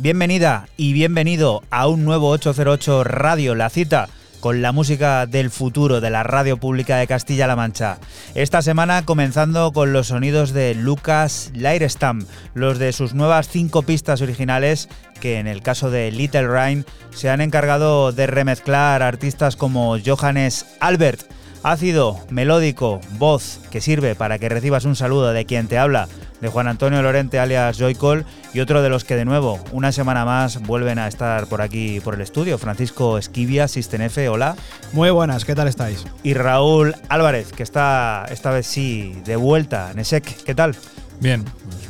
Bienvenida y bienvenido a un nuevo 808 Radio, la cita con la música del futuro de la radio pública de Castilla-La Mancha. Esta semana comenzando con los sonidos de Lucas Leirestam, los de sus nuevas cinco pistas originales que en el caso de Little Rain se han encargado de remezclar artistas como Johannes Albert. Ácido, melódico, voz que sirve para que recibas un saludo de quien te habla, de Juan Antonio Lorente alias Joycol y otro de los que de nuevo, una semana más, vuelven a estar por aquí por el estudio, Francisco Esquivia, Sistenefe, hola. Muy buenas, ¿qué tal estáis? Y Raúl Álvarez, que está esta vez sí de vuelta, Nesek, ¿qué tal? Bien,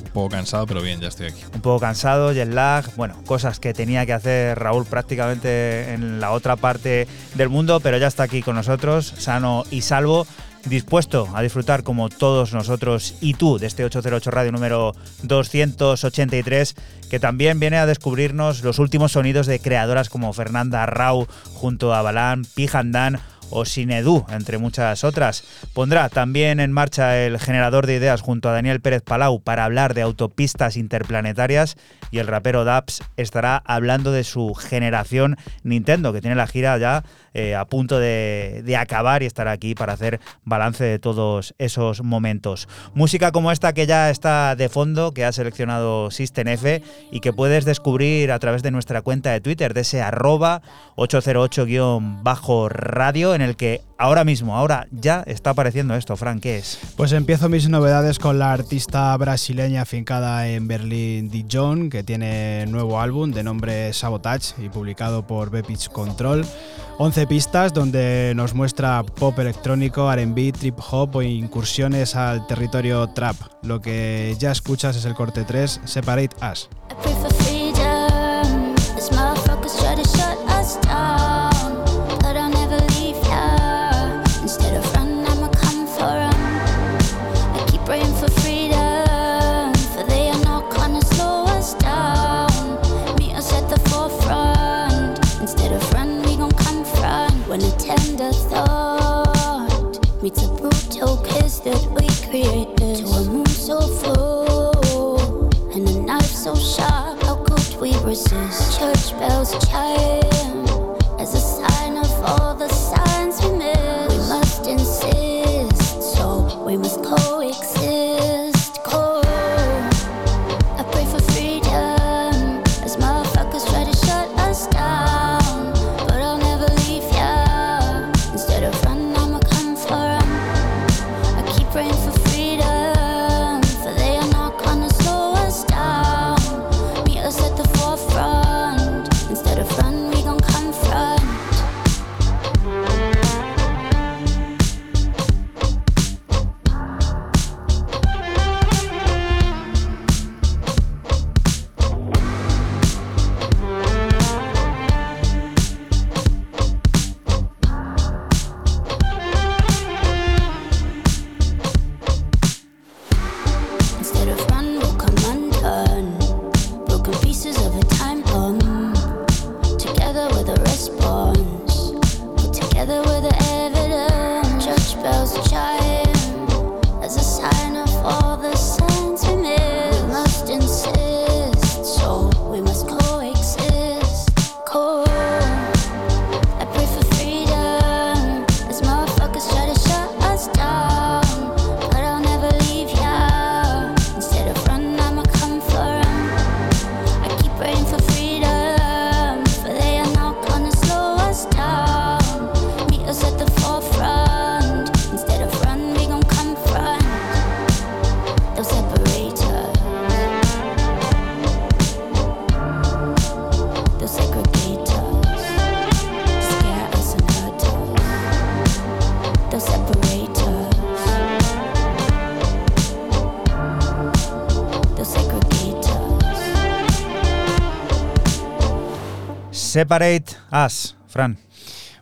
un poco cansado, pero bien, ya estoy aquí. Un poco cansado, jet lag, bueno, cosas que tenía que hacer Raúl prácticamente en la otra parte del mundo, pero ya está aquí con nosotros, sano y salvo dispuesto a disfrutar como todos nosotros y tú de este 808 Radio número 283, que también viene a descubrirnos los últimos sonidos de creadoras como Fernanda Rau junto a Balán, Pijandan o Sinedu, entre muchas otras. Pondrá también en marcha el generador de ideas junto a Daniel Pérez Palau para hablar de autopistas interplanetarias y el rapero Daps estará hablando de su generación Nintendo, que tiene la gira ya eh, a punto de, acabar y estará aquí para hacer balance de todos esos momentos. Música como esta que ya está de fondo, que ha seleccionado System F y que puedes descubrir a través de nuestra cuenta de Twitter, de ese arroba 808-radio, en el que ahora mismo, ahora ya está apareciendo esto. Fran, ¿qué es? Pues empiezo mis novedades con la artista brasileña afincada en Berlín, Dijon, que tiene nuevo álbum de nombre Sabotage y publicado por Bepitch Control. 11 pistas donde nos muestra pop electrónico, RB, trip hop o incursiones al territorio trap. Lo que ya escuchas es el corte 3, Separate Us. Meets a brutal kiss that we created. To a moon so full and a knife so sharp. How could we resist? Church bells chime Separate Us, Fran.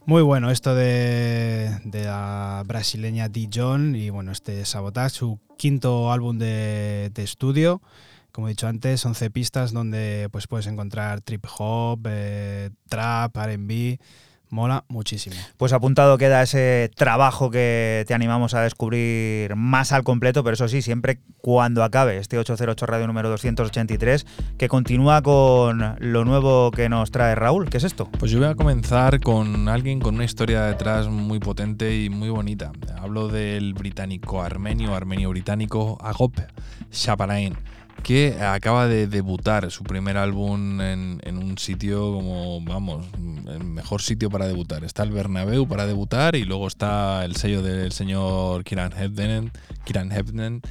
Muy bueno esto de, la brasileña Dijon y bueno, este Sabotage, su quinto álbum de, de estudio. Como he dicho antes, 11 pistas donde pues puedes encontrar trip hop, eh, trap, RB, Mola muchísimo. Pues apuntado queda ese trabajo que te animamos a descubrir más al completo, pero eso sí, siempre cuando acabe este 808 Radio número 283, que continúa con lo nuevo que nos trae Raúl. ¿Qué es esto? Pues yo voy a comenzar con alguien con una historia detrás muy potente y muy bonita. Hablo del británico armenio, armenio británico Agop Shaparain que acaba de debutar su primer álbum en, un sitio como, vamos, el mejor sitio para debutar. Está el Bernabéu para debutar y luego está el sello del señor Kiran Hebden, Kiran Hebden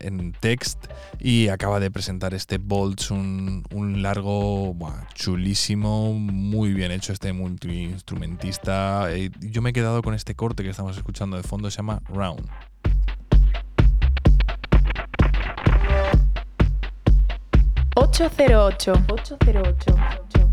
en text y acaba de presentar este Bolts, un, largo chulísimo, muy bien hecho este multiinstrumentista. Eh, yo me he quedado con este corte que estamos escuchando de fondo, se llama Round. 808. 808.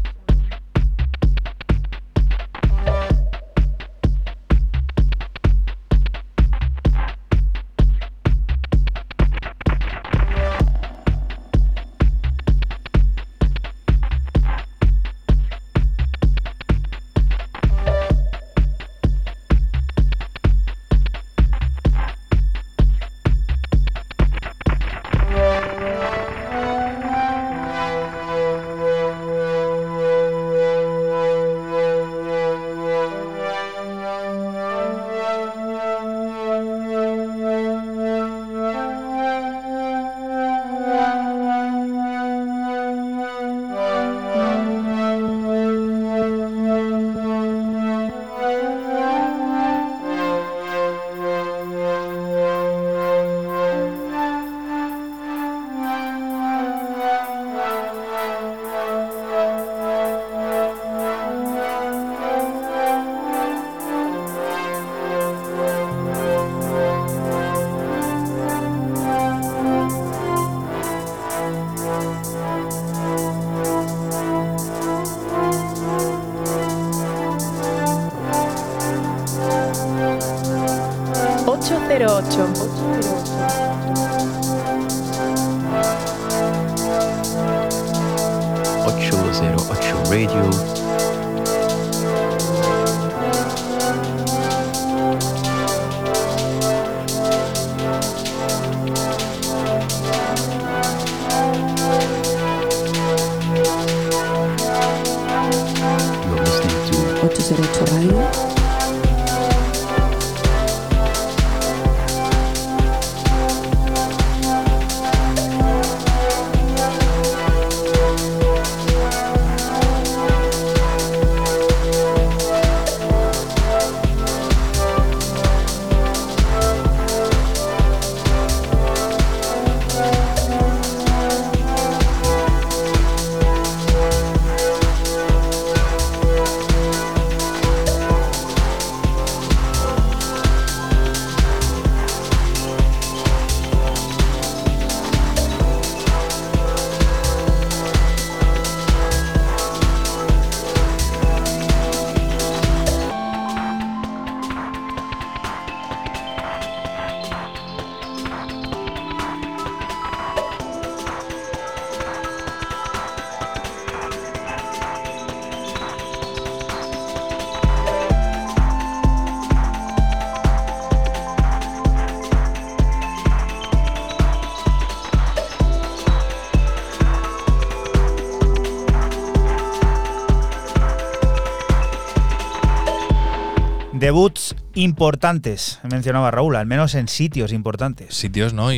Importantes, mencionaba Raúl, al menos en sitios importantes. Sitios, ¿no? Y,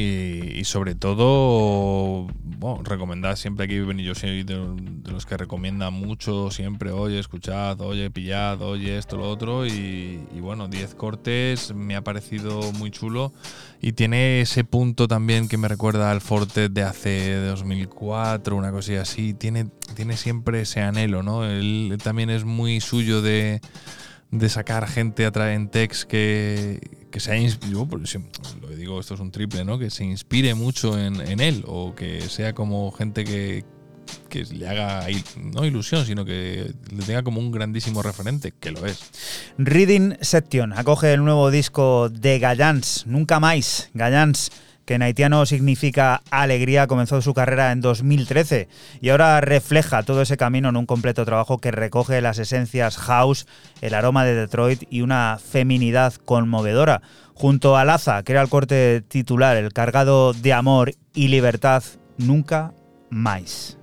y sobre todo, bueno, recomendar siempre aquí, y yo soy de, los que recomienda mucho, siempre, oye, escuchad, oye, pillad, oye, esto, lo otro. Y, bueno, 10 cortes, me ha parecido muy chulo. Y tiene ese punto también que me recuerda al Forte de hace 2004, una cosilla así. Tiene, tiene siempre ese anhelo, ¿no? Él también es muy suyo de de sacar gente a en text que, que se inspirado, lo digo, esto es un triple, ¿no? Que se inspire mucho en, en él o que sea como gente que, que le haga no ilusión, sino que le tenga como un grandísimo referente, que lo es. Reading Section acoge el nuevo disco de Gallans, Nunca Más. Gallans que en haitiano significa alegría, comenzó su carrera en 2013 y ahora refleja todo ese camino en un completo trabajo que recoge las esencias house, el aroma de Detroit y una feminidad conmovedora. Junto a Laza, que era el corte titular, el cargado de amor y libertad, nunca más.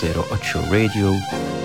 08 Radio.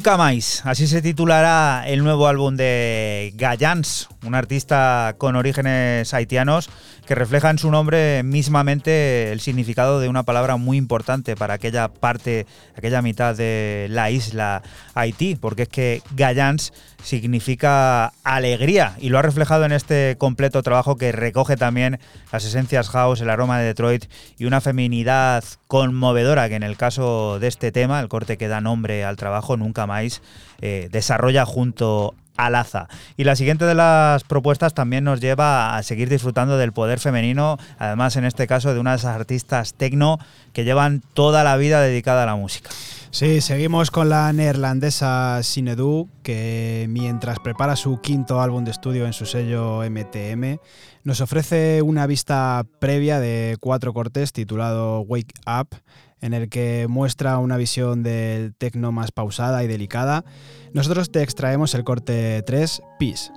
Nunca más, así se titulará el nuevo álbum de Gallans, un artista con orígenes haitianos que refleja en su nombre mismamente el significado de una palabra muy importante para aquella parte, aquella mitad de la isla Haití, porque es que Gayans significa alegría y lo ha reflejado en este completo trabajo que recoge también las esencias house, el aroma de Detroit y una feminidad conmovedora que en el caso de este tema, el corte que da nombre al trabajo, nunca más eh, desarrolla junto Alaza. Y la siguiente de las propuestas también nos lleva a seguir disfrutando del poder femenino, además en este caso de unas artistas tecno que llevan toda la vida dedicada a la música. Sí, seguimos con la neerlandesa Sinedu, que mientras prepara su quinto álbum de estudio en su sello MTM, nos ofrece una vista previa de cuatro cortes titulado Wake Up, en el que muestra una visión del tecno más pausada y delicada. Nosotros te extraemos el corte 3, Peace.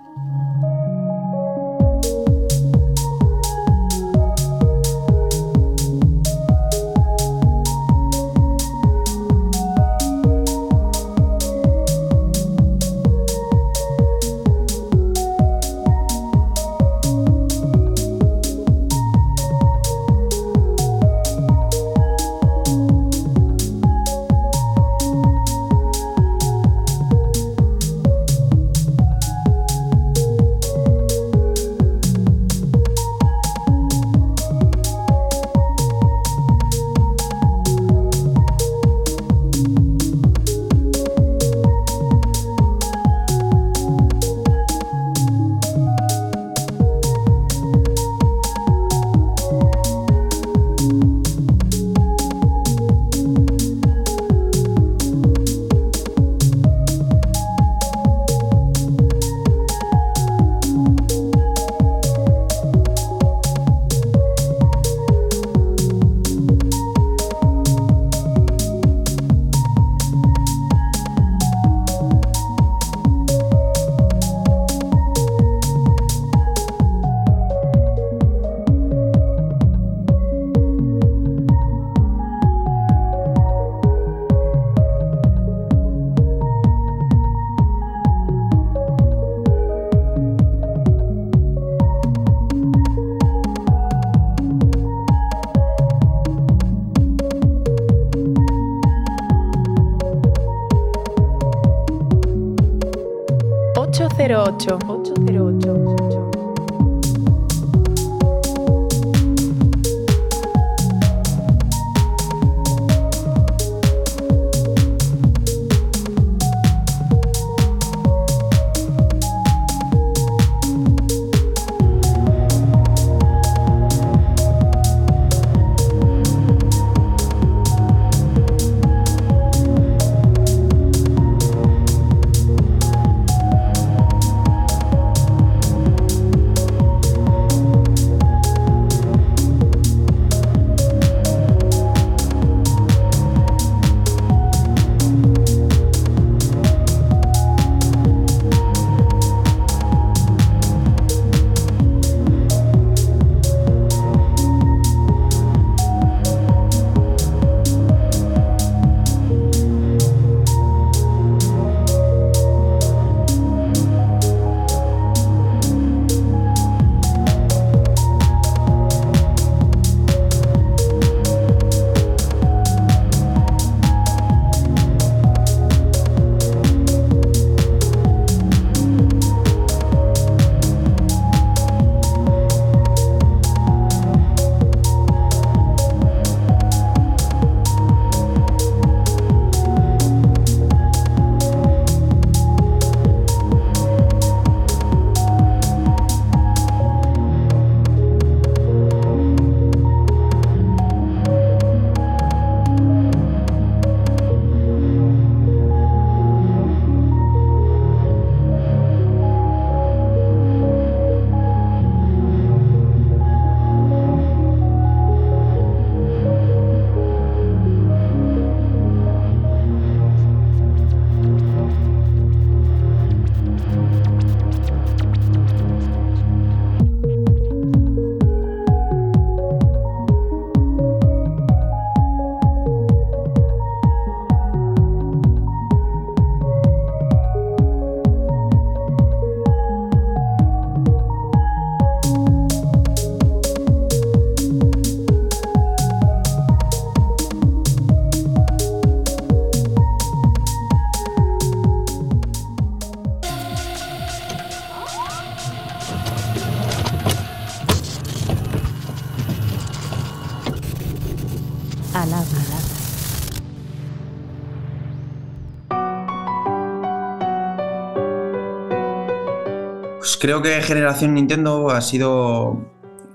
Creo que Generación Nintendo ha sido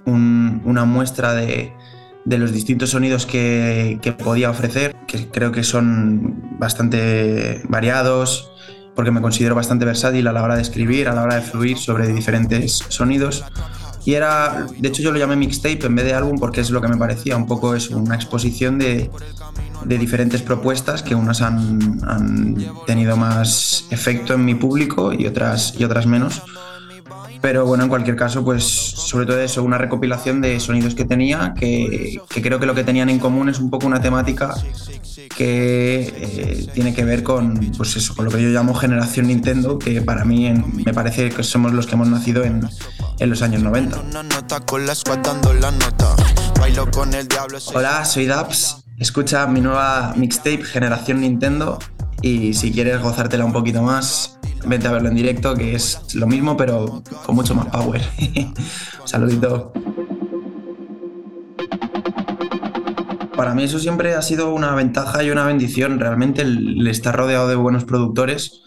un- una muestra de, los distintos sonidos que, que podía ofrecer, que creo que son bastante variados, porque me considero bastante versátil a la hora de escribir, a la hora de fluir sobre diferentes sonidos. Y era, de hecho yo lo llamé mixtape en vez de álbum porque es lo que me parecía, un poco es una exposición de, de diferentes propuestas que unas han, han tenido más efecto en mi público y otras, y otras menos. Pero bueno, en cualquier caso, pues sobre todo eso, una recopilación de sonidos que tenía, que, creo que lo que tenían en común es un poco una temática que eh, tiene que ver con, pues eso, con lo que yo llamo generación Nintendo, que para mí me parece que somos los que hemos nacido en, en los años 90. Una nota con la squad dando la nota. Bailo con el diablo. soy- Hola, soy Daps. Escucha mi nueva mixtape Generación Nintendo y si quieres gozártela un poquito más, vente a verlo en directo, que es lo mismo pero con mucho más power. Saludito. Para mí eso siempre ha sido una ventaja y una bendición. Realmente el estar rodeado de buenos productores,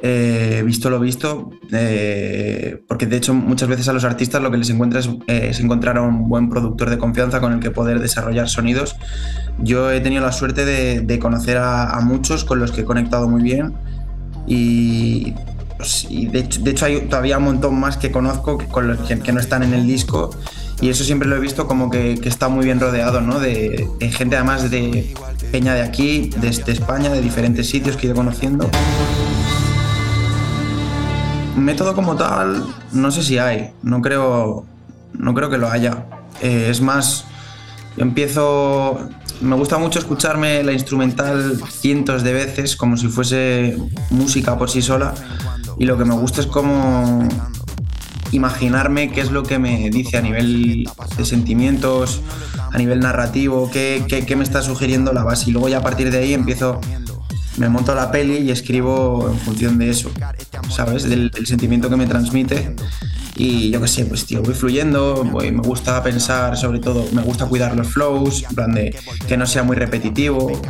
eh, visto lo visto, eh, porque de hecho muchas veces a los artistas lo que les encuentra es, eh, es encontrar a un buen productor de confianza con el que poder desarrollar sonidos. Yo he tenido la suerte de, de conocer a, a muchos con los que he conectado muy bien y, de, hecho, hay todavía un montón más que conozco que, no están en el disco y eso siempre lo he visto como que, está muy bien rodeado, ¿no? De, gente además de peña de aquí, de España, de diferentes sitios que he ido conociendo. Método como tal, no sé si hay, no creo, no creo que lo haya. Eh, es más, empiezo, me gusta mucho escucharme la instrumental cientos de veces como si fuese música por sí sola y lo que me gusta es como imaginarme qué es lo que me dice a nivel de sentimientos, a nivel narrativo, qué, qué- qué me está sugiriendo la base y luego ya a partir de ahí empiezo, me monto la peli y escribo en función de eso, ¿sabes? Del, del sentimiento que me transmite y yo qué sé, pues tío, voy fluyendo, voy- me gusta pensar sobre todo, me gusta cuidar los flows, en plan de que no sea muy repetitivo,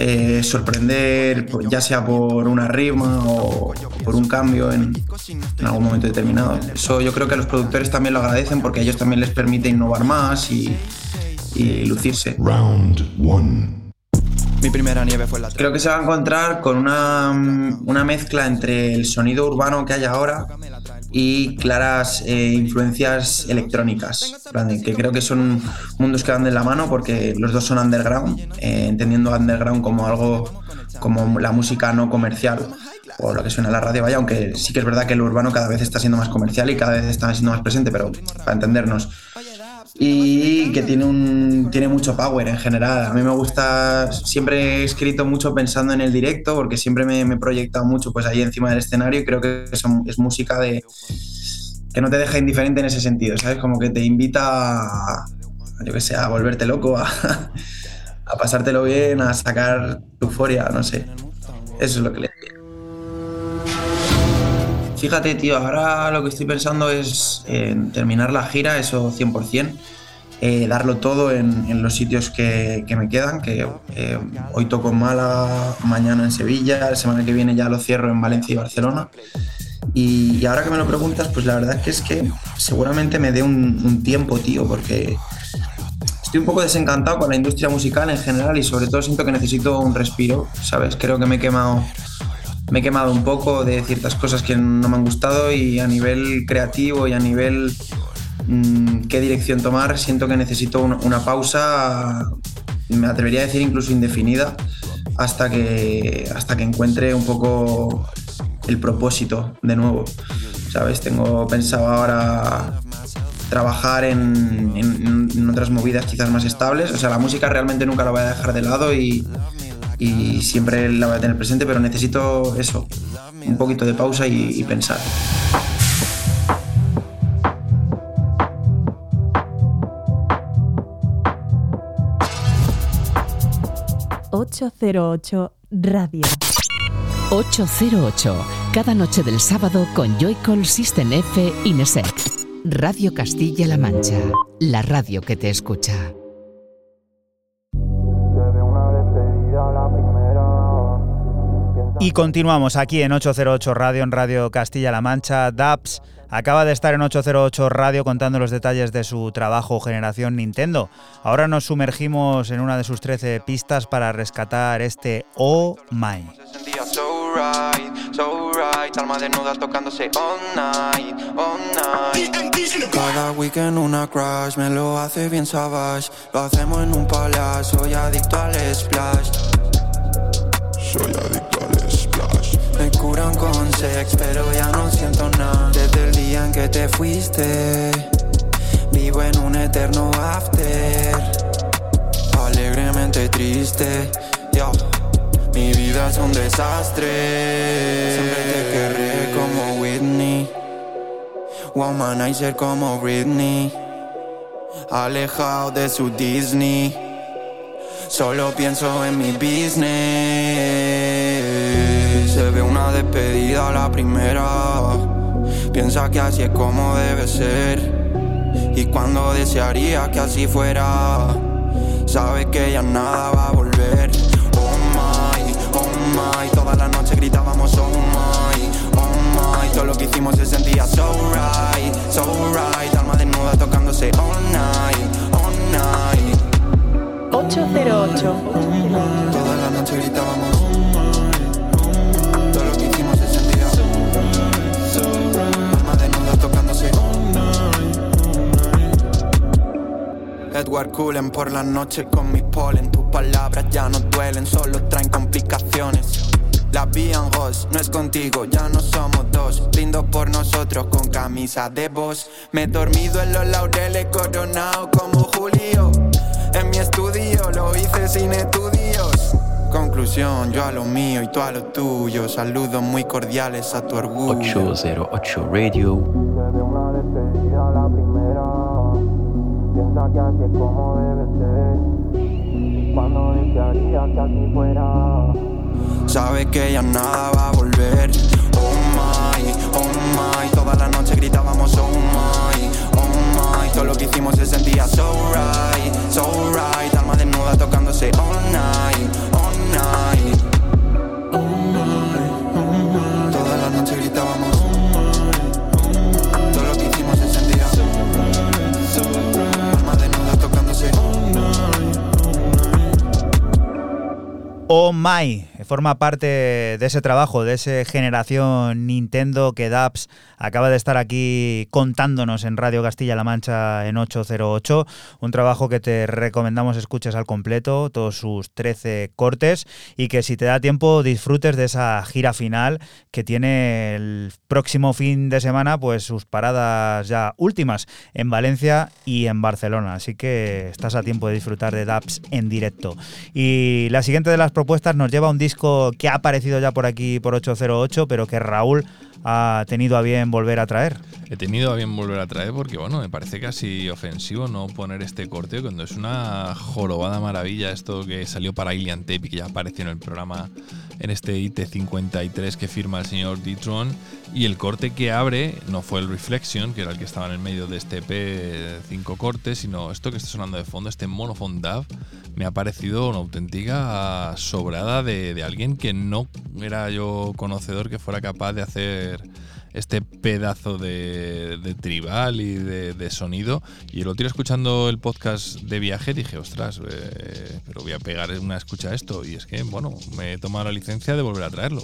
eh, sorprender, pues, ya sea por una rima o por un cambio en, en algún momento determinado. Eso yo creo que los productores también lo agradecen porque a ellos también les permite innovar más y, y lucirse. Round one. Mi primera nieve fue la Creo que se va a encontrar con una, una mezcla entre el sonido urbano que hay ahora y claras eh, influencias electrónicas, que creo que son mundos que van de la mano porque los dos son underground, eh, entendiendo underground como algo como la música no comercial o lo que suena en la radio, vaya, aunque sí que es verdad que el urbano cada vez está siendo más comercial y cada vez está siendo más presente, pero para entendernos y que tiene un tiene mucho power en general. A mí me gusta, siempre he escrito mucho pensando en el directo porque siempre me, me he proyectado mucho pues ahí encima del escenario y creo que es música de que no te deja indiferente en ese sentido, ¿sabes? Como que te invita a, yo que sé, a volverte loco, a, a pasártelo bien, a sacar tu euforia, no sé. Eso es lo que le diría. Fíjate, tío, ahora lo que estoy pensando es en terminar la gira, eso 100%, eh, darlo todo en, los sitios que, me quedan, que eh, hoy toco en Málaga, mañana en Sevilla, la semana que viene ya lo cierro en Valencia y Barcelona. Y, ahora que me lo preguntas, pues la verdad es que es que seguramente me dé un, un tiempo, tío, porque estoy un poco desencantado con la industria musical en general y sobre todo siento que necesito un respiro, ¿sabes? Creo que me he quemado me he quemado un poco de ciertas cosas que no me han gustado y a nivel creativo y a nivel mm, qué dirección tomar, siento que necesito una, pausa, me atrevería a decir incluso indefinida, hasta que, hasta que encuentre un poco el propósito de nuevo. ¿Sabes? Tengo pensado ahora trabajar en, en- en otras movidas quizás más estables. O sea, la música realmente nunca la voy a dejar de lado y, y siempre la voy a tener presente, pero necesito eso, un poquito de pausa y, y pensar. ...808 Radio. 808, cada noche del sábado con Joycall System F Inesec. Radio Castilla-La Mancha, la radio que te escucha. Y continuamos aquí en 808 Radio, en Radio Castilla-La Mancha. Daps acaba de estar en 808 Radio contando los detalles de su trabajo Generación Nintendo. Ahora nos sumergimos en una de sus 13 pistas para rescatar este Oh My. Se sentía so right, so right. Alma desnuda tocándose all night, all night. Cada weekend una crush me lo hace bien savage. Lo hacemos en un palacio, soy adicto al splash. Soy adicto al splash. Me curan con sex, pero ya no siento nada. Desde el día en que te fuiste, vivo en un eterno after. Alegremente triste, yo. Mi vida es un desastre. Siempre te querré como Whitney. Womanizer como Britney. Alejado de su Disney. Solo pienso en mi business. Se ve una despedida la primera. Piensa que así es como debe ser. Y cuando desearía que así fuera. Sabe que ya nada va a volver. Oh my, oh my. Toda la noche gritábamos oh my, oh my. Todo lo que hicimos se sentía so right, so right. Alma desnuda tocándose all night, all night. 808. Toda la noche gritábamos Edward Cullen por la noche con mi polen. Tus palabras ya no duelen, solo traen complicaciones. La rose, no es contigo, ya no somos dos. Brindo por nosotros con camisa de voz Me he dormido en los laureles coronado como Julio. En mi estudio lo hice sin estudios. Conclusión, yo a lo mío y tú a lo tuyo. Saludos muy cordiales a tu orgullo. 808 Radio. Piensa que así es como debe ser. Cuando desearía que así fuera. Sabe que ya nada va a volver. Oh my, oh my. Toda la noche gritábamos oh my, oh my. Todo lo que hicimos se sentía so right, so right. Alma desnuda tocándose all night, all night. Oh My forma parte de ese trabajo, de esa generación Nintendo que Daps acaba de estar aquí contándonos en Radio Castilla-La Mancha en 808. Un trabajo que te recomendamos escuches al completo, todos sus 13 cortes y que si te da tiempo disfrutes de esa gira final que tiene el próximo fin de semana, pues sus paradas ya últimas en Valencia y en Barcelona. Así que estás a tiempo de disfrutar de Daps en directo. Y la siguiente de las propuestas nos lleva a un disco que ha aparecido ya por aquí por 808, pero que Raúl ha tenido a bien volver a traer. He tenido a bien volver a traer porque, bueno, me parece casi ofensivo no poner este corte cuando es una jorobada maravilla esto que salió para Alien Tape que ya apareció en el programa en este IT53 que firma el señor D-Tron. Y el corte que abre no fue el Reflection, que era el que estaba en el medio de este P5 cortes, sino esto que está sonando de fondo, este Monophone DAV, me ha parecido una auténtica sobrada de, de alguien que no era yo conocedor que fuera capaz de hacer este pedazo de, de tribal y de, de sonido. Y el otro escuchando el podcast de viaje dije, ostras, eh, pero voy a pegar una escucha a esto. Y es que, bueno, me he tomado la licencia de volver a traerlo.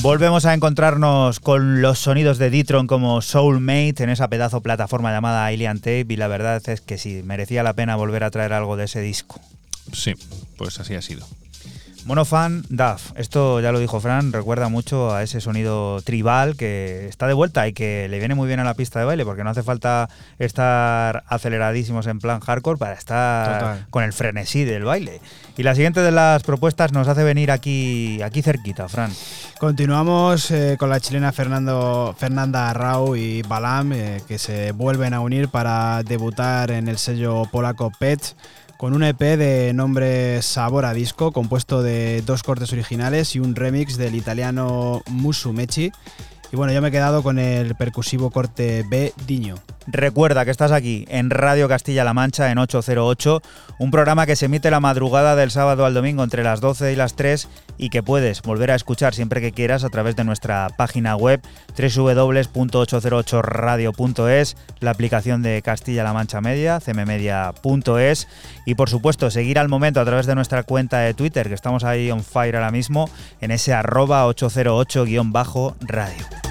Volvemos a encontrarnos con los sonidos de Ditron como Soulmate en esa pedazo plataforma llamada Alien Tape y la verdad es que sí, merecía la pena volver a traer algo de ese disco. Sí, pues así ha sido. Monofan DAF, esto ya lo dijo Fran, recuerda mucho a ese sonido tribal que está de vuelta y que le viene muy bien a la pista de baile porque no hace falta estar aceleradísimos en plan hardcore para estar Total. con el frenesí del baile. Y la siguiente de las propuestas nos hace venir aquí, aquí cerquita, Fran. Continuamos eh, con la chilena Fernando, Fernanda Rau y Balam, eh, que se vuelven a unir para debutar en el sello polaco PET con un EP de nombre Sabor a Disco, compuesto de dos cortes originales y un remix del italiano Musumechi. Y bueno, yo me he quedado con el percusivo corte B Diño. Recuerda que estás aquí en Radio Castilla-La Mancha en 808, un programa que se emite la madrugada del sábado al domingo entre las 12 y las 3 y que puedes volver a escuchar siempre que quieras a través de nuestra página web www.808radio.es, la aplicación de Castilla-La Mancha Media, cmmedia.es y por supuesto seguir al momento a través de nuestra cuenta de Twitter, que estamos ahí on fire ahora mismo, en ese arroba 808-radio.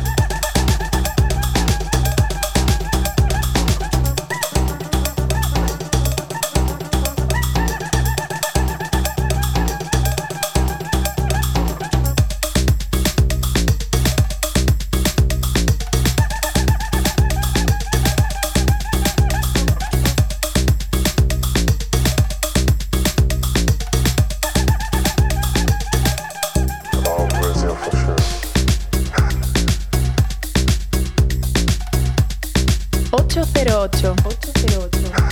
808. 808.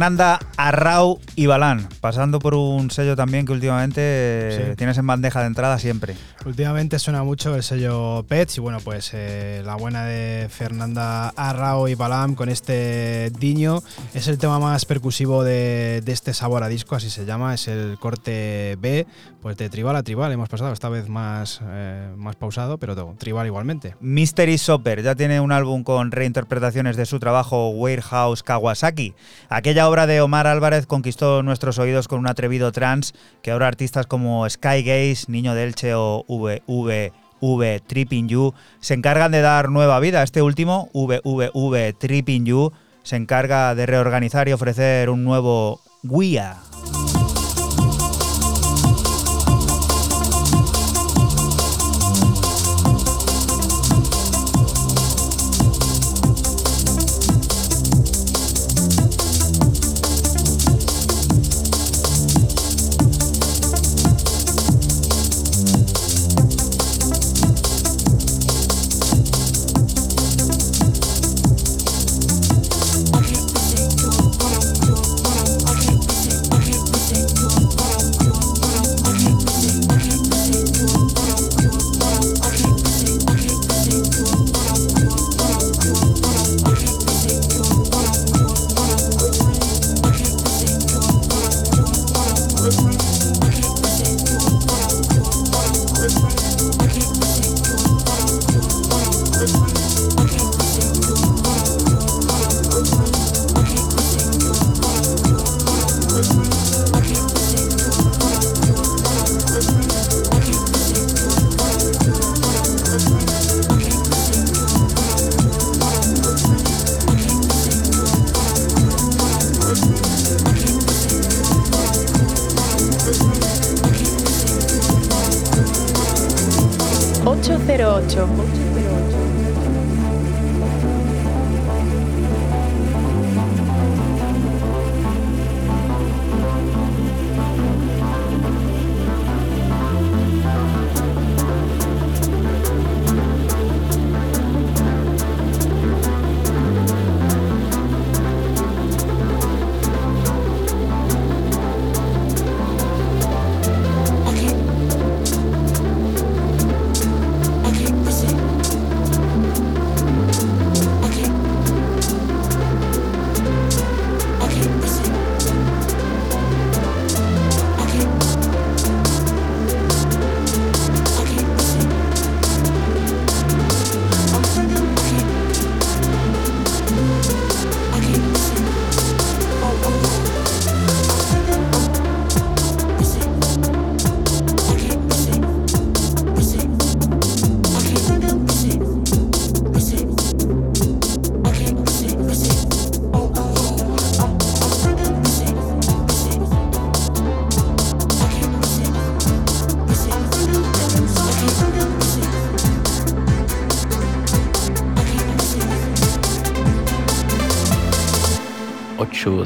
Fernanda Arrau y Balán, pasando por un sello también que últimamente eh, Sí. tienes en bandeja de entrada siempre. Últimamente suena mucho el sello Pets y bueno, pues eh, la buena de Fernanda Arrao y Balam con este Diño es el tema más percusivo de, este sabor a disco, así se llama, es el corte B, pues de tribal a tribal hemos pasado, esta vez más, eh, más pausado, pero todo, tribal igualmente. Mystery Shopper ya tiene un álbum con reinterpretaciones de su trabajo Warehouse Kawasaki. Aquella obra de Omar Álvarez conquistó nuestros oídos con un atrevido trance que ahora artistas como Sky Gaze, Niño Delche o VVV Tripping You se encargan de dar nueva vida. Este último, VVV Tripping You, se encarga de reorganizar y ofrecer un nuevo guía.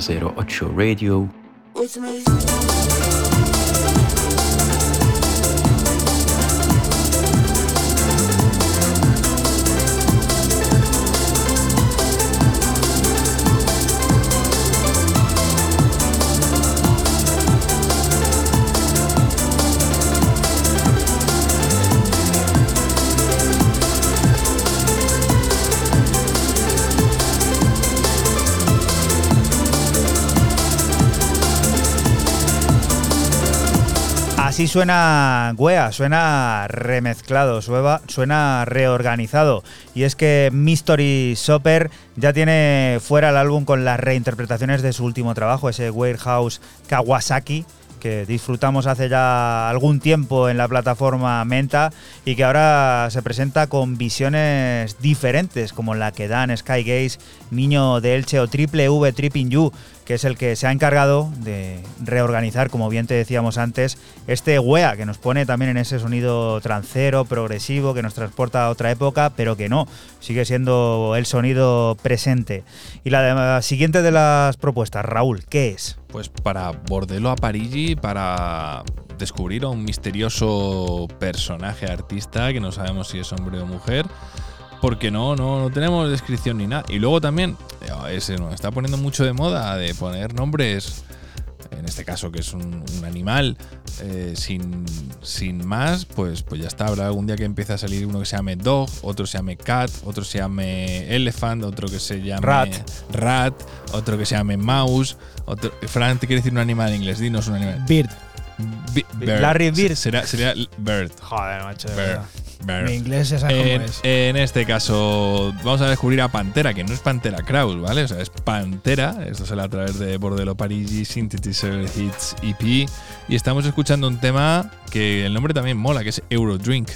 808 Radio. Así suena Guea, suena remezclado, suena, reorganizado. Y es que Mystery Shopper ya tiene fuera el álbum con las reinterpretaciones de su último trabajo, ese Warehouse Kawasaki, que disfrutamos hace ya algún tiempo en la plataforma Menta y que ahora se presenta con visiones diferentes, como la que dan Sky Gaze, Niño de Elche o Triple V Tripping You, que es el que se ha encargado de reorganizar, como bien te decíamos antes, este WEA, que nos pone también en ese sonido trancero, progresivo, que nos transporta a otra época, pero que no, sigue siendo el sonido presente. Y la, siguiente de las propuestas, Raúl, ¿qué es? Pues para Bordello a Parigi, para descubrir a un misterioso personaje artista que no sabemos si es hombre o mujer. Porque no, no, no tenemos descripción ni nada. Y luego también, eh, se nos está poniendo mucho de moda de poner nombres, en este caso que es un, un animal, eh, sin, sin más, pues, pues ya está. Habrá algún día que empiece a salir uno que se llame Dog, otro se llame Cat, otro se llame Elephant, otro que se llame Rat. Rat, otro que se llame Mouse. Otro, Fran, te quiere decir un animal en inglés, dinos un animal. Bird. Bi- Larry Bird. Sería, sería Bird. Joder, macho. de Bird. Bird. Mi inglés ya sabes En, cómo es. en este caso, vamos a descubrir a Pantera, que no es Pantera Kraus, ¿vale? O sea, es Pantera. Esto sale a través de Bordello Parigi Synthesizer Hits EP. Y estamos escuchando un tema que el nombre también mola, que es Eurodrink.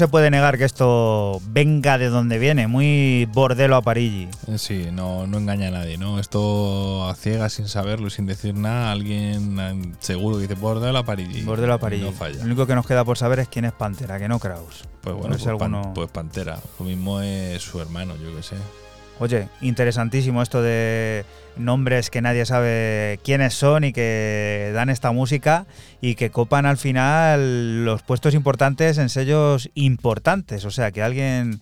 Se puede negar que esto venga de donde viene, muy bordelo a Parigi. Eh, Sí, no, no engaña a nadie, ¿no? Esto a ciegas, sin saberlo y sin decir nada, alguien eh, seguro que dice Bordel a Parigi. Bordelo a Parigi. No falla. Lo único que nos queda por saber es quién es Pantera, que no Kraus. Pues bueno, pues, Pan- alguno- pues Pantera. Lo mismo es su hermano, yo que sé. Oye, interesantísimo esto de nombres que nadie sabe quiénes son y que dan esta música y que copan al final los puestos importantes en sellos importantes. O sea, que alguien,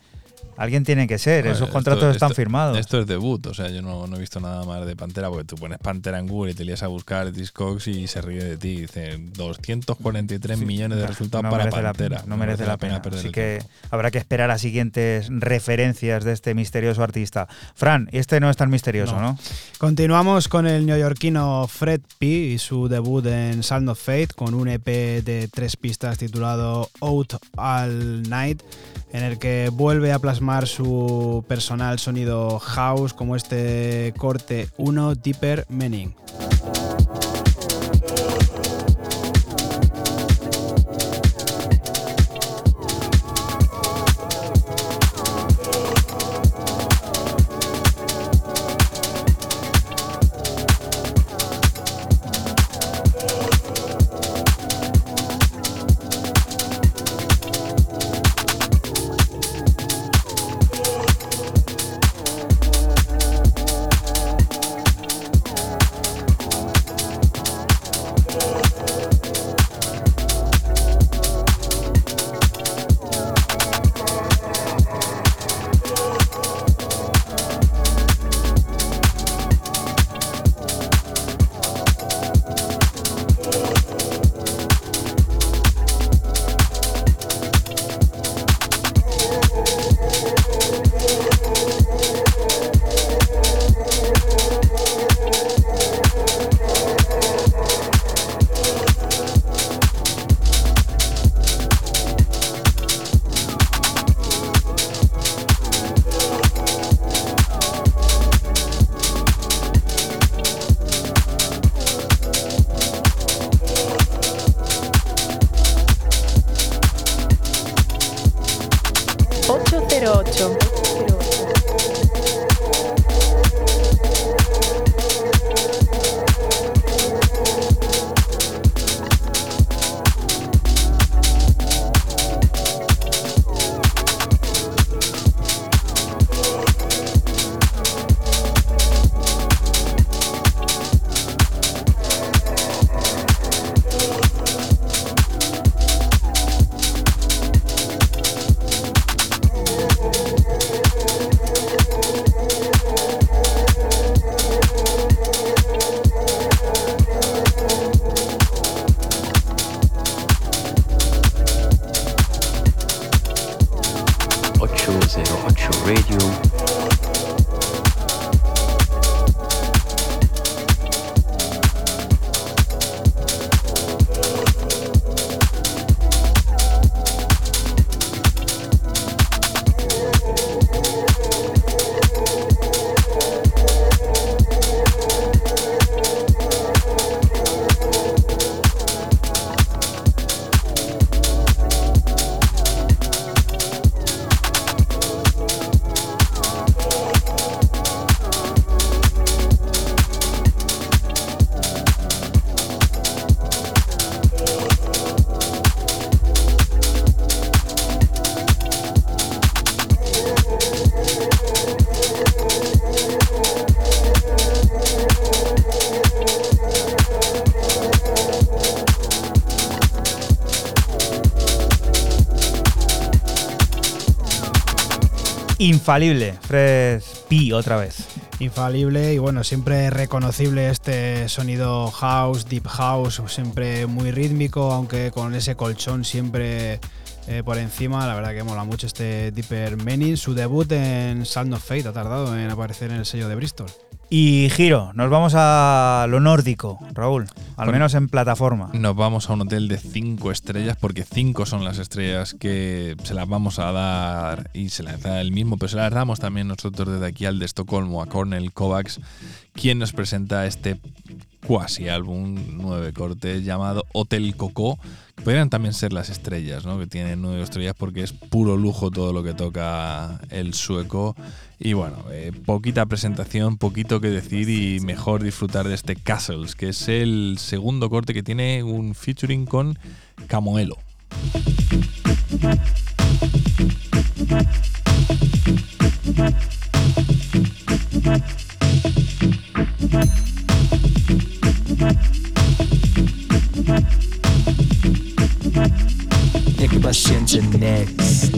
alguien tiene que ser. Bueno, Esos esto- contratos están esto- firmados. Esto es debut, o sea, yo no, no he visto nada más de Pantera porque tú pones Pantera en Google y te lías a buscar Discogs y se ríe de ti. Dice 243 Sí, millones de no, resultados no para merece la Pantera. pena, no merece la pena. perder Así el que tiempo. habrá que esperar a siguientes referencias de este misterioso artista. Fran, este no es tan misterioso, No. ¿no? Continuamos con el neoyorquino Fred P y su debut en Sound of Fate con un EP de tres pistas titulado Out All Night, en el que vuelve a plasmar su personal sonido house como este corte 1 Deeper Meaning. Infalible, Fred P otra vez. Infalible y bueno, siempre reconocible este sonido house, deep house, siempre muy rítmico, aunque con ese colchón siempre eh, por encima. La verdad que mola mucho este Deeper Meaning. Su debut en Sound of Fate ha tardado en aparecer en el sello de Bristol. Y giro, nos vamos a lo nórdico, Raúl, al Bueno. menos en plataforma. Nos vamos a un hotel de 5 estrellas porque 5 son las estrellas que se las vamos a dar y se las da el mismo, pero se las damos también nosotros desde aquí al de Estocolmo, a Cornel Kovacs, quien nos presenta este cuasi álbum, nueve cortes, llamado Hotel Coco. Podrían también ser las estrellas, ¿no? que tienen nueve estrellas porque es puro lujo todo lo que toca el sueco. Y bueno, eh, poquita presentación, poquito que decir y mejor disfrutar de este Castles, que es el segundo corte que tiene un featuring con Camoelo. Niech paciente next.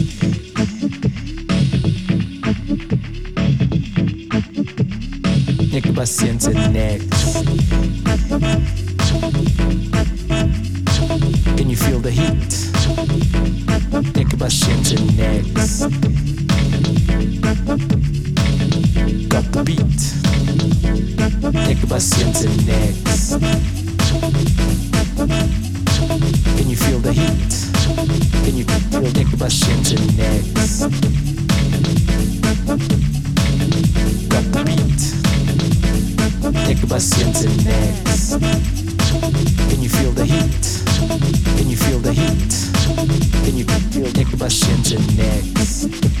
Niech paciente next. Can you feel the heat? Niech paciente next. Got the beat. Niech paciente next. Can you feel the heat? Can you will take questions and next. Repeat. Take questions and next. Can you feel the heat. Can you feel the heat. Can you feel take questions and next.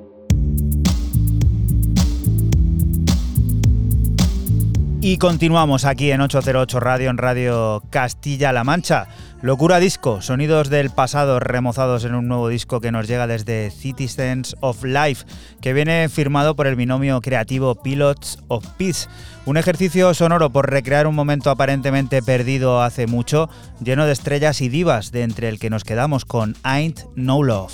Y continuamos aquí en 808 Radio, en Radio Castilla-La Mancha. Locura Disco, sonidos del pasado remozados en un nuevo disco que nos llega desde Citizens of Life, que viene firmado por el binomio creativo Pilots of Peace. Un ejercicio sonoro por recrear un momento aparentemente perdido hace mucho, lleno de estrellas y divas, de entre el que nos quedamos con Ain't No Love.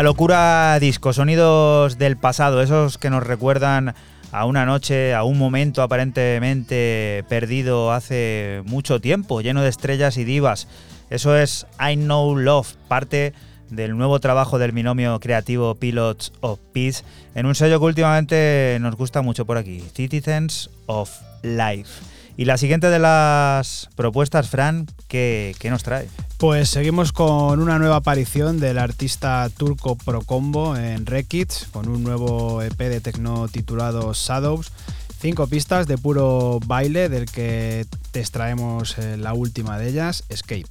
La locura disco, sonidos del pasado, esos que nos recuerdan a una noche, a un momento aparentemente perdido hace mucho tiempo, lleno de estrellas y divas. Eso es I Know Love, parte del nuevo trabajo del binomio creativo Pilots of Peace, en un sello que últimamente nos gusta mucho por aquí, Citizens of Life. Y la siguiente de las propuestas, Fran, ¿qué, nos trae? Pues seguimos con una nueva aparición del artista turco Procombo en Rekids, con un nuevo EP de techno titulado Shadows. Cinco pistas de puro baile, del que te extraemos eh, la última de ellas, Escape.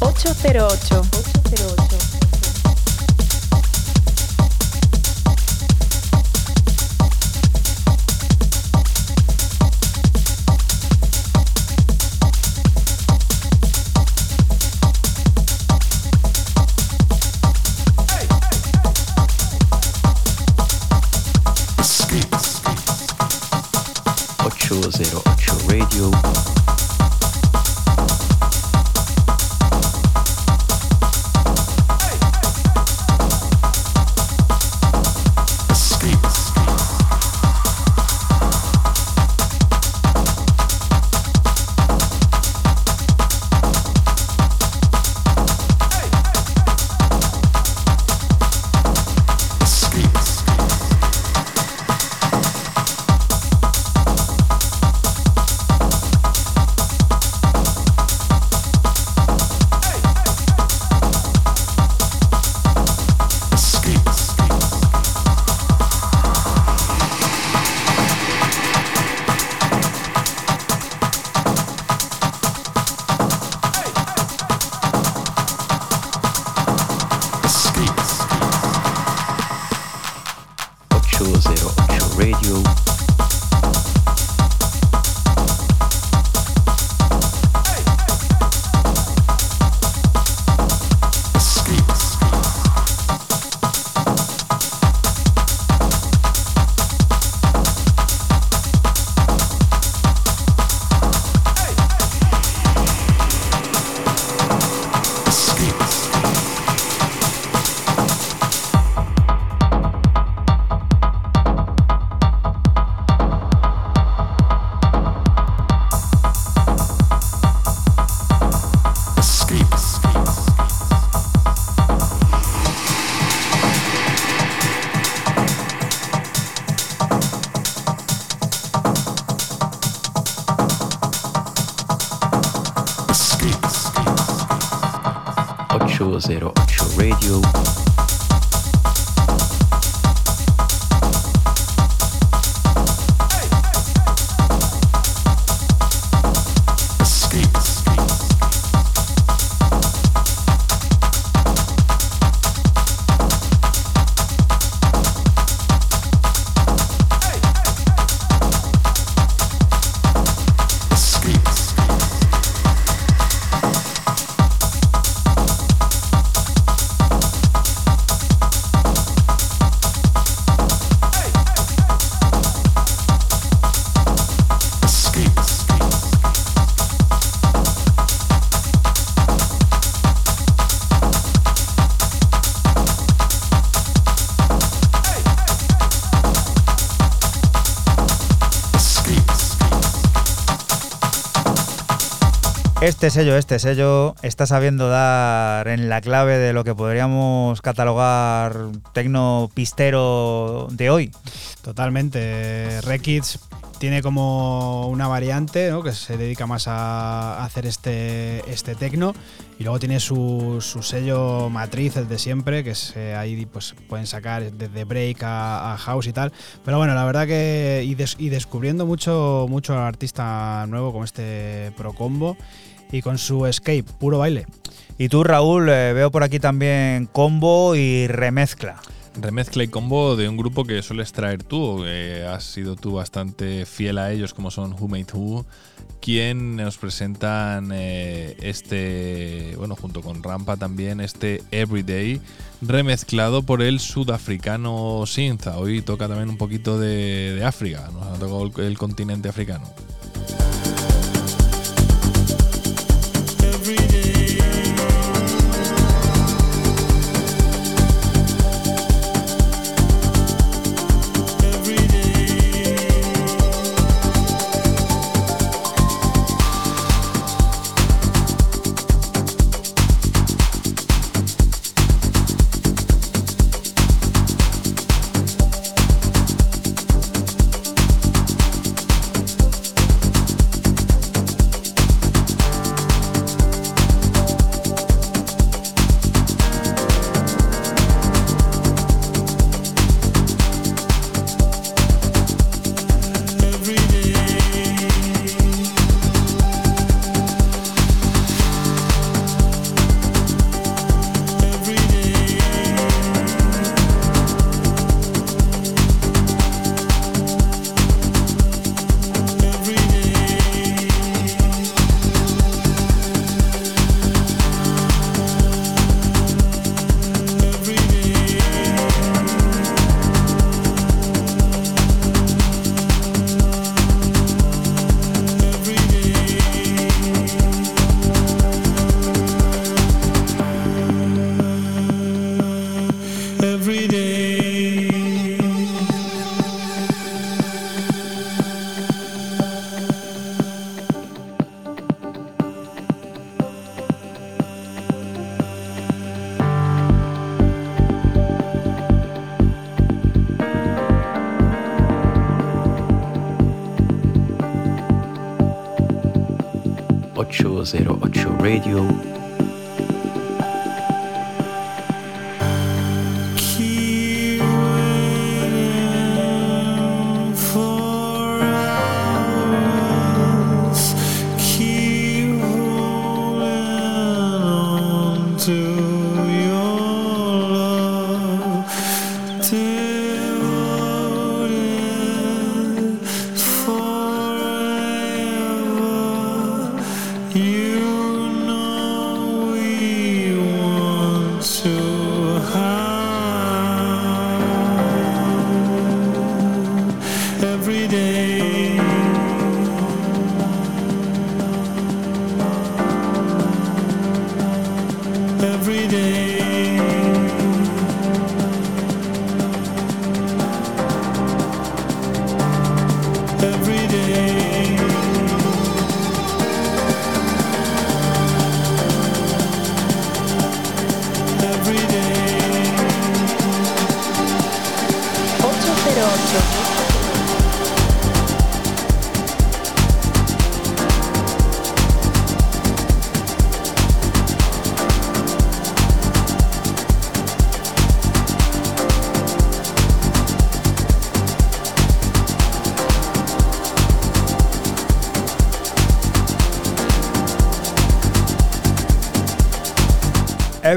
808. 808. Este sello, este sello está sabiendo dar en la clave de lo que podríamos catalogar tecno pistero de hoy. Totalmente. Rekids tiene como una variante que se dedica más a hacer este, este tecno y luego tiene su, su sello matriz, el de siempre, que ahí pues, pueden sacar desde break a, house y tal. Pero bueno, la verdad que y, y descubriendo mucho, mucho artista nuevo como este Pro Combo y con su escape, puro baile. Y tú, Raúl, eh, veo por aquí también combo y remezcla. remezcla y combo de un grupo que sueles traer tú, que has sido tú bastante fiel a ellos, como son Who Made Who, quien nos presentan eh, este, bueno, junto con Rampa también, este Everyday, remezclado por el sudafricano Sinza. Hoy toca también un poquito de, de África, nos ha tocado el, el continente africano.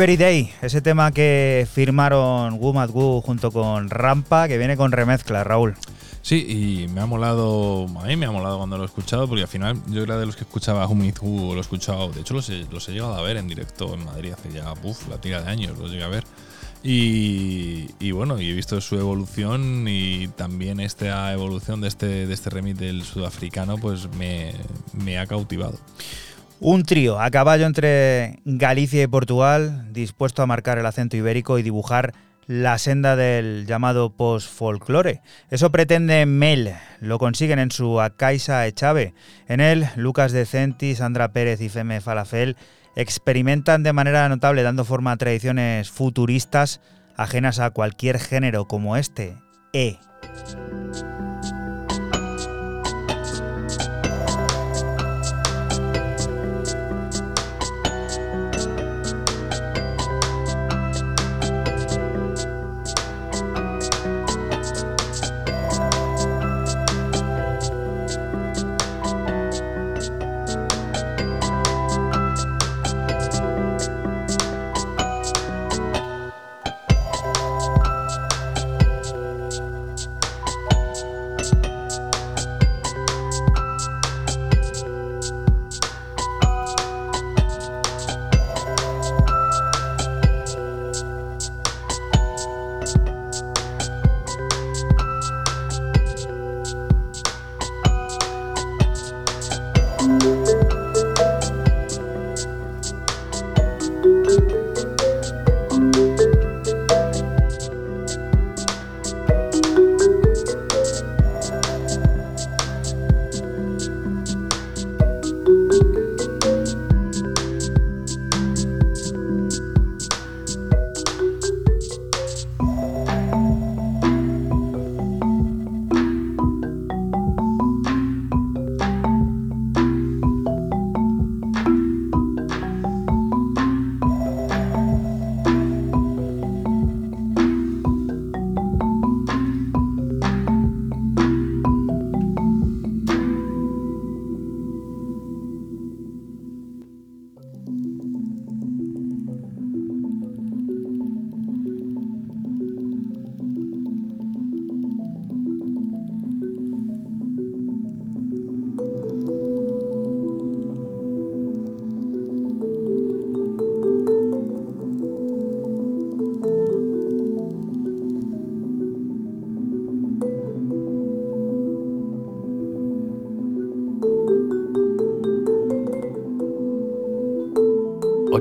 Every Day, ese tema que firmaron Mat Wu junto con Rampa, que viene con remezcla, Raúl. Sí, y me ha molado, a mí me ha molado cuando lo he escuchado, porque al final yo era de los que escuchaba Humid Who, lo he escuchado, de hecho los he, he llegado a ver en directo en Madrid hace ya, uff, la tira de años, los llegué a ver. Y, bueno, y he visto su evolución y también esta evolución de este, de este remix del sudafricano, pues me ha cautivado. Un trío a caballo entre Galicia y Portugal, dispuesto a marcar el acento ibérico y dibujar la senda del llamado post-folklore. Eso pretende Mel, lo consiguen en su Acaisa Echave. En él, Lucas Decenti, Sandra Pérez y Feme Falafel experimentan de manera notable dando forma a tradiciones futuristas ajenas a cualquier género como este, E.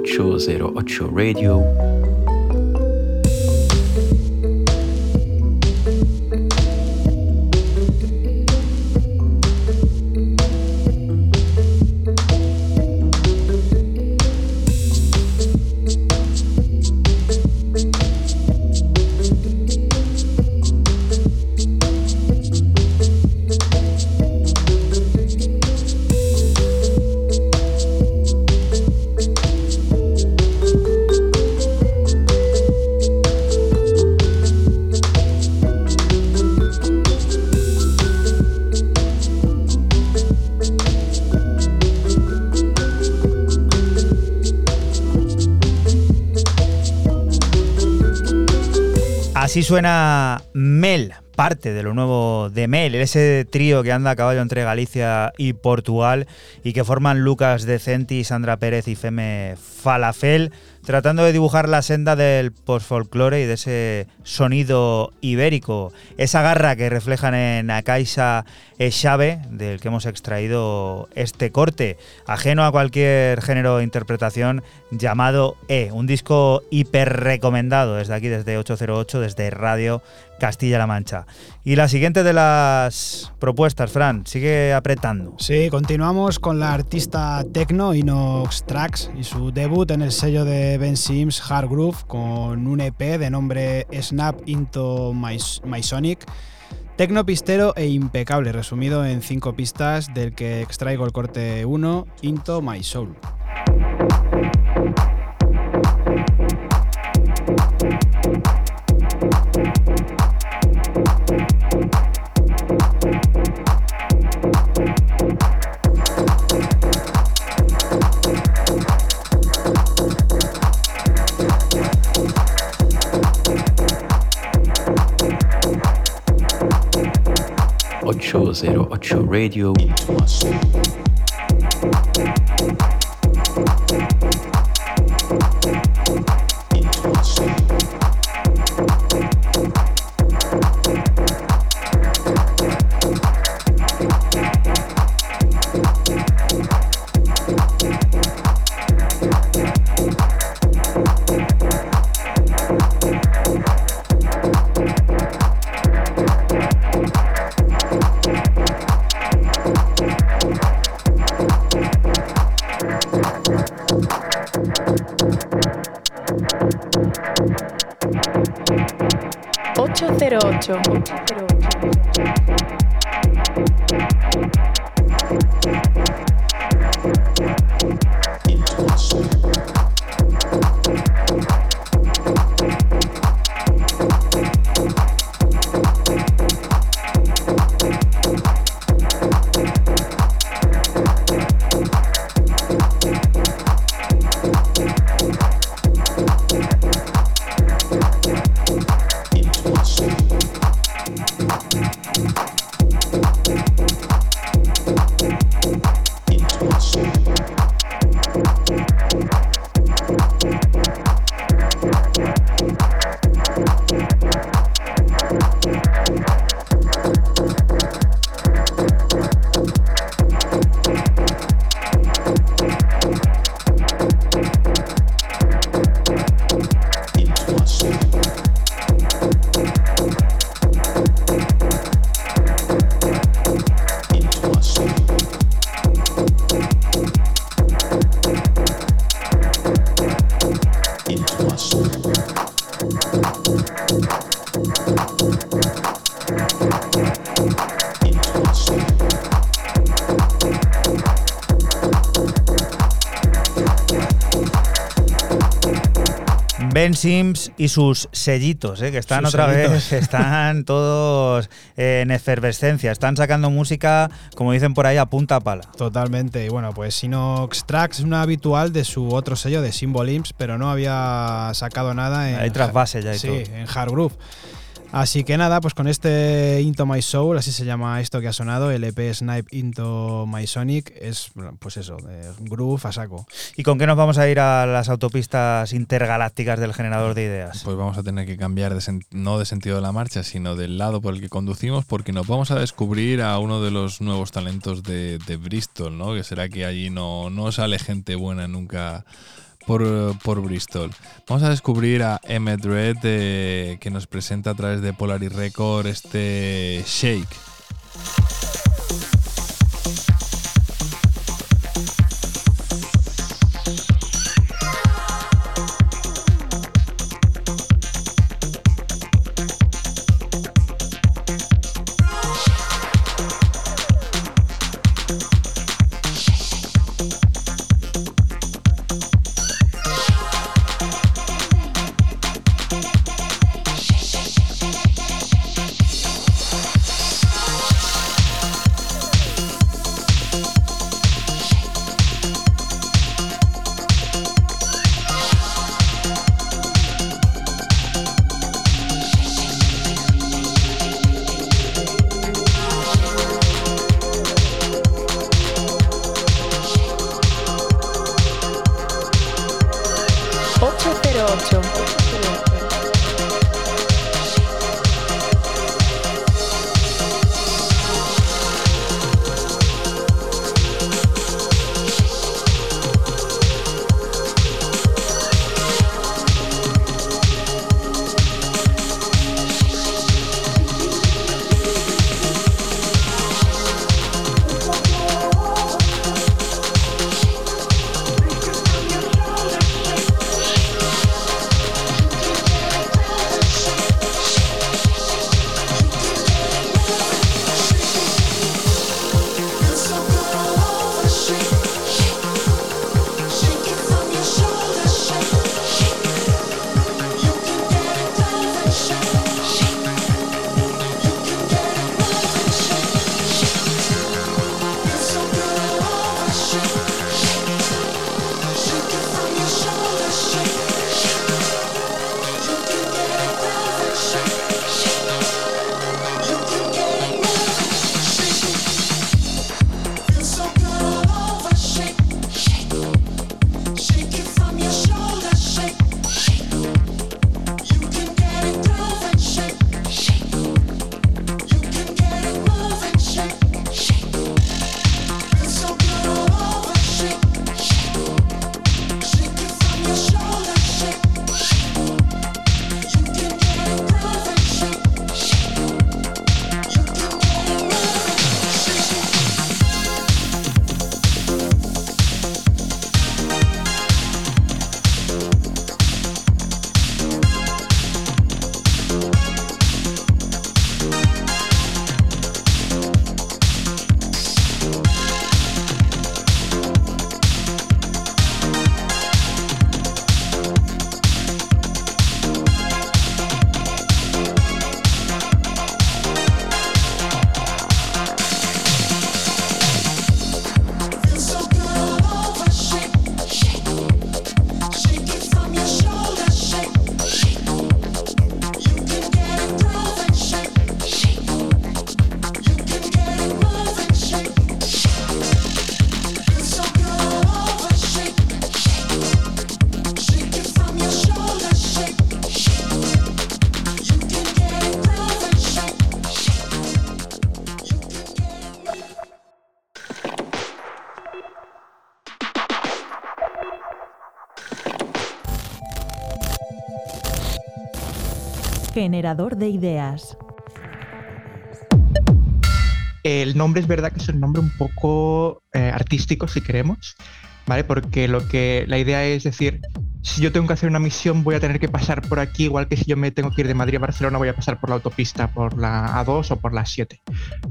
808 Radio. Suena Mel, parte de lo nuevo de Mel, ese trío que anda a caballo entre Galicia y Portugal y que forman Lucas Decenti, Sandra Pérez y Feme Falafel, tratando de dibujar la senda del postfolclore y de ese sonido ibérico, esa garra que reflejan en Akaisa Xave, del que hemos extraído este corte, ajeno a cualquier género de interpretación llamado E, un disco hiper recomendado desde aquí, desde 808, desde Radio Castilla-La Mancha. Y la siguiente de las propuestas, Fran, sigue apretando. Sí, continuamos con la artista techno Inox Tracks y su debut en el sello de Ben Sims Hard Groove con un EP de nombre Snap Into My, My Sonic. Tecno pistero e impecable, resumido en cinco pistas, del que extraigo el corte 1, Into My Soul. 808 Radio. 08 Ben Sims y sus sellitos, ¿eh? que están Sus otra sellitos. vez, están todos en efervescencia, están sacando música, como dicen por ahí, a punta pala. Totalmente. Y bueno, pues Sinox Tracks es una habitual de su otro sello de Symbol Imps, pero no había sacado nada en. Hay trasvase ya y sí, todo. en Hard Groove. Así que nada, pues con este Into My Soul, así se llama esto que ha sonado, el EP Snipe Into My Sonic, es pues eso, groove a saco. ¿Y con qué nos vamos a ir a las autopistas intergalácticas del generador de ideas? Pues vamos a tener que cambiar de no de sentido de la marcha, sino del lado por el que conducimos, porque nos vamos a descubrir a uno de los nuevos talentos de, de Bristol, ¿no? Que será que allí no, no sale gente buena nunca por, Bristol. Vamos a descubrir a Emmett Red eh, que nos presenta a través de Polaris Record este Shake. Generador de ideas. El nombre es verdad que es un nombre un poco eh, artístico, si queremos, ¿vale? Porque lo que la idea es decir, si yo tengo que hacer una misión voy a tener que pasar por aquí, igual que si yo me tengo que ir de Madrid a Barcelona voy a pasar por la autopista, por la A2 o por la 7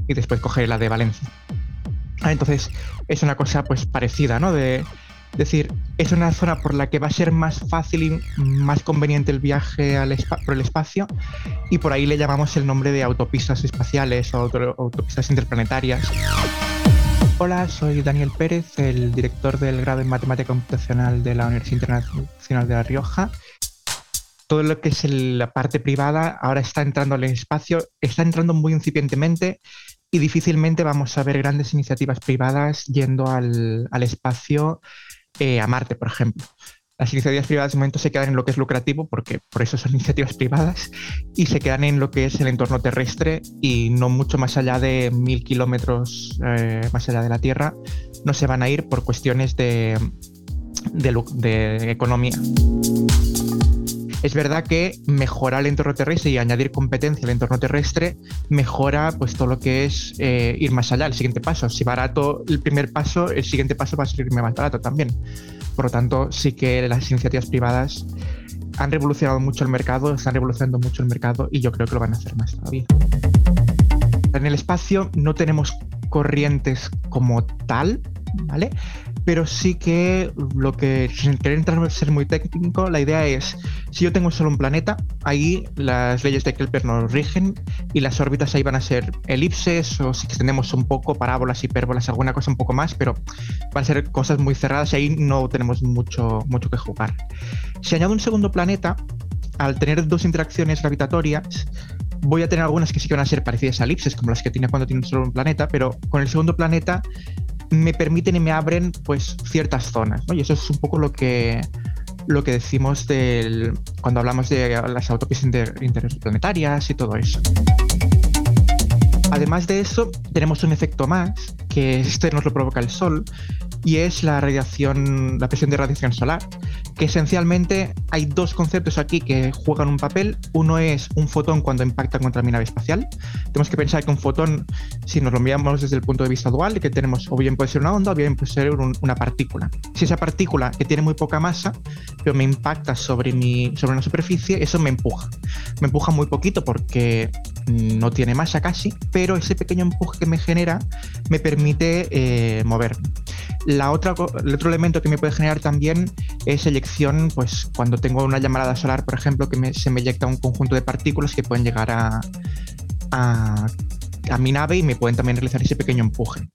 y después coger la de Valencia. Ah, entonces es una cosa pues parecida, ¿no? De decir, es una zona por la que va a ser más fácil y más conveniente el viaje al por el espacio y por ahí le llamamos el nombre de autopistas espaciales o auto- autopistas interplanetarias. Hola, soy Daniel Pérez, el director del grado en Matemática Computacional de la Universidad Internacional de La Rioja. Todo lo que es la parte privada ahora está entrando al espacio, está entrando muy incipientemente y difícilmente vamos a ver grandes iniciativas privadas yendo al, al espacio eh, a Marte, por ejemplo. Las iniciativas privadas de momento se quedan en lo que es lucrativo, porque por eso son iniciativas privadas, y se quedan en lo que es el entorno terrestre y no mucho más allá de mil kilómetros eh, más allá de la Tierra. No se van a ir por cuestiones de, de, de economía. Es verdad que mejora el entorno terrestre y añadir competencia al entorno terrestre mejora pues todo lo que es eh, ir más allá, el siguiente paso. Si barato el primer paso, el siguiente paso va a ser irme más barato también. Por lo tanto, sí que las iniciativas privadas han revolucionado mucho el mercado, están revolucionando mucho el mercado y yo creo que lo van a hacer más todavía. En el espacio no tenemos corrientes como tal, ¿vale? Pero sí que lo que, sin querer entrar en ser muy técnico, la idea es, si yo tengo solo un planeta, ahí las leyes de Kepler nos rigen y las órbitas ahí van a ser elipses o si extendemos un poco, parábolas, hipérbolas, alguna cosa un poco más, pero van a ser cosas muy cerradas y ahí no tenemos mucho, mucho que jugar. Si añado un segundo planeta, al tener dos interacciones gravitatorias, voy a tener algunas que sí que van a ser parecidas a elipses, como las que tiene cuando tiene solo un planeta, pero con el segundo planeta me permiten y me abren pues ciertas zonas, ¿no? Y eso es un poco lo que lo que decimos del, cuando hablamos de las autopistas inter- interplanetarias y todo eso. Además de eso, tenemos un efecto más, que este nos lo provoca el Sol, y es la radiación, la presión de radiación solar, que esencialmente hay dos conceptos aquí que juegan un papel. Uno es un fotón cuando impacta contra mi nave espacial. Tenemos que pensar que un fotón, si nos lo miramos desde el punto de vista dual, que tenemos o bien puede ser una onda o bien puede ser un- una partícula. Si esa partícula que tiene muy poca masa, pero me impacta sobre, mi, sobre una superficie, eso me empuja. Me empuja muy poquito porque no tiene masa casi, pero ese pequeño empuje que me genera me permite eh, moverme. La otra, el otro elemento que me puede generar también es pues cuando tengo una llamarada solar, por ejemplo, que me- se me eyecta un conjunto de partículas que pueden llegar a, a, a mi nave y me pueden también realizar ese pequeño empuje.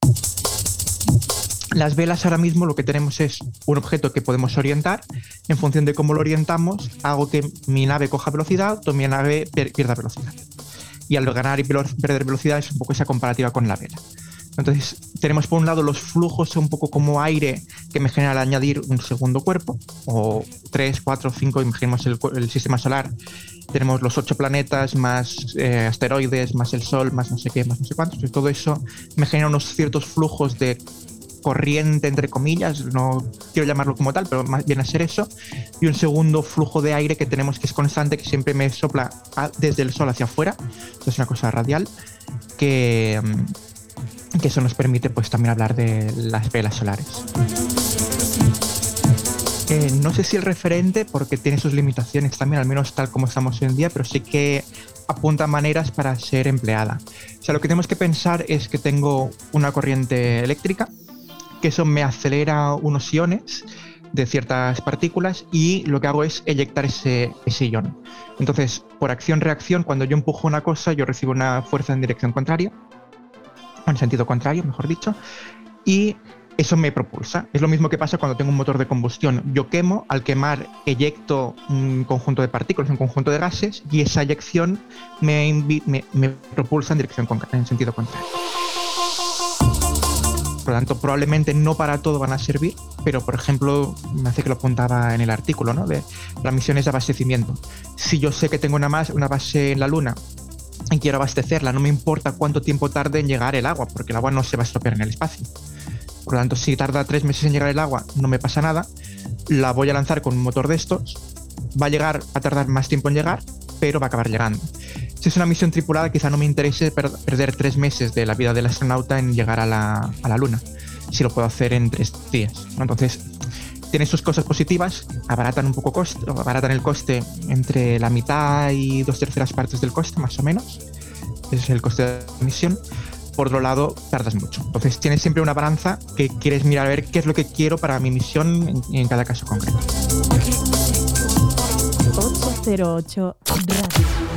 Las velas ahora mismo lo que tenemos es un objeto que podemos orientar. En función de cómo lo orientamos, hago que mi nave coja velocidad o mi nave pierda velocidad. Y al ganar y perder velocidad es un poco esa comparativa con la vela. Entonces, tenemos por un lado los flujos un poco como aire que me genera al añadir un segundo cuerpo, o tres, cuatro, cinco, imaginemos el, el sistema solar. Tenemos los ocho planetas, más eh, asteroides, más el Sol, más no sé qué, más no sé cuántos. Y todo eso me genera unos ciertos flujos de corriente, entre comillas, no quiero llamarlo como tal, pero más viene a ser eso, y un segundo flujo de aire que tenemos que es constante, que siempre me sopla desde el sol hacia afuera, es una cosa radial, que, mm, que eso nos permite pues también hablar de las velas solares. Eh, no sé si el referente, porque tiene sus limitaciones también, al menos tal como estamos hoy en día, pero sí que apunta maneras para ser empleada. O sea, lo que tenemos que pensar es que tengo una corriente eléctrica, que eso me acelera unos iones de ciertas partículas y lo que hago es eyectar ese, ese ion. Entonces, por acción-reacción, cuando yo empujo una cosa, yo recibo una fuerza en dirección contraria, en sentido contrario, mejor dicho, y eso me propulsa. Es lo mismo que pasa cuando tengo un motor de combustión. Yo quemo, al quemar eyecto un conjunto de partículas, un conjunto de gases, y esa eyección me, propulsa en dirección en sentido contrario. Por lo tanto, probablemente no para todo van a servir, pero por ejemplo, me hace que lo apuntaba en el artículo, ¿no? De las misiones de abastecimiento. Si yo sé que tengo una, más, una base en la Luna y quiero abastecerla, no me importa cuánto tiempo tarde en llegar el agua, porque el agua no se va a estropear en el espacio. Por lo tanto, si tarda tres meses en llegar el agua, no me pasa nada. La voy a lanzar con un motor de estos. Va a llegar a tardar más tiempo en llegar, pero va a acabar llegando. Si es una misión tripulada, quizá no me interese per- perder tres meses de la vida del astronauta en llegar a la, a la Luna, si lo puedo hacer en tres días. Entonces, tiene sus cosas positivas, abaratan un poco coste, abaratan el coste entre la mitad y dos terceras partes del coste, más o menos. Es el coste de la misión. Por otro lado, tardas mucho. Entonces, tienes siempre una balanza que quieres mirar a ver qué es lo que quiero para mi misión en, en cada caso concreto. 808 Radio.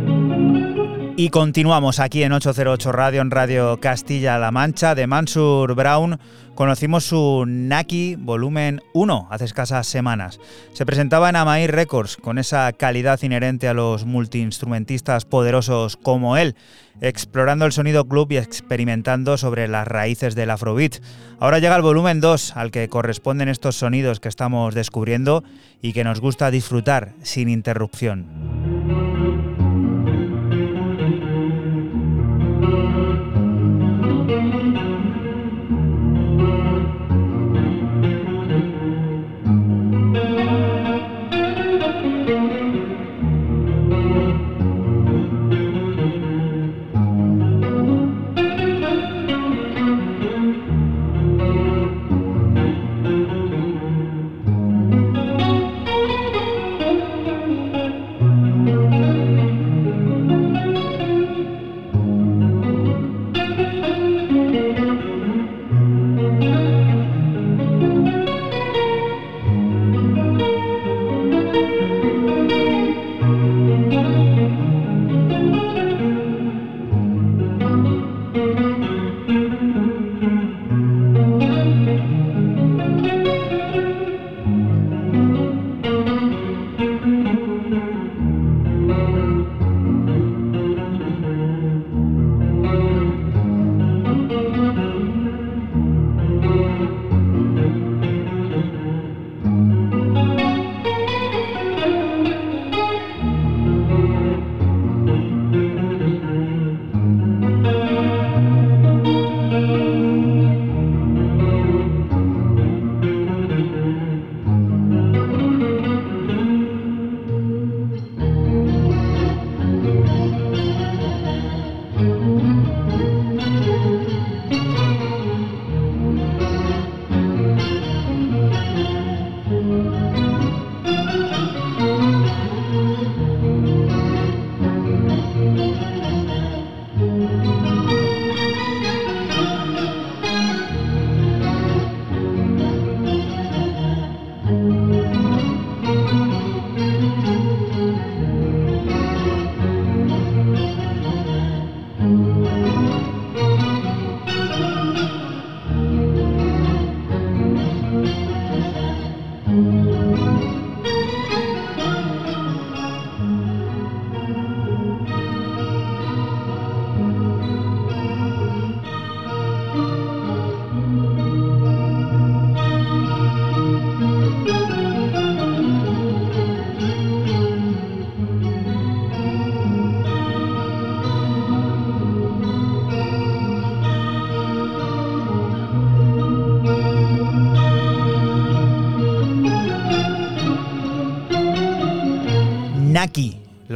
Y continuamos aquí en 808 Radio, en Radio Castilla-La Mancha, de Mansur Brown. Conocimos su Naki Volumen 1 hace escasas semanas. Se presentaba en Amai Records con esa calidad inherente a los multiinstrumentistas poderosos como él, explorando el sonido club y experimentando sobre las raíces del afrobeat. Ahora llega el volumen 2 al que corresponden estos sonidos que estamos descubriendo y que nos gusta disfrutar sin interrupción.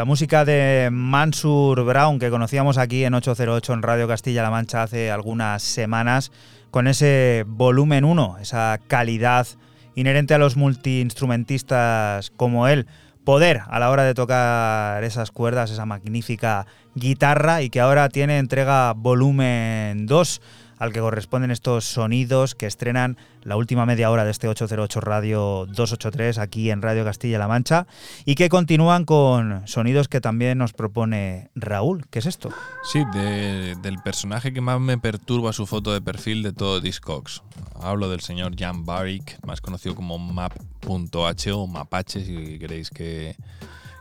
Música de Mansur Brown que conocíamos aquí en 808 en Radio Castilla-La Mancha hace algunas semanas, con ese volumen 1, esa calidad inherente a los multiinstrumentistas como él, poder a la hora de tocar esas cuerdas, esa magnífica guitarra y que ahora tiene entrega volumen 2 al que corresponden estos sonidos que estrenan la última media hora de este 808 Radio 283 aquí en Radio Castilla-La Mancha y que continúan con sonidos que también nos propone Raúl. ¿Qué es esto? Sí, de- del personaje que más me perturba su foto de perfil de todo Discogs. Hablo del señor Jan Barrick, más conocido como Map.h o Mapache, si queréis que,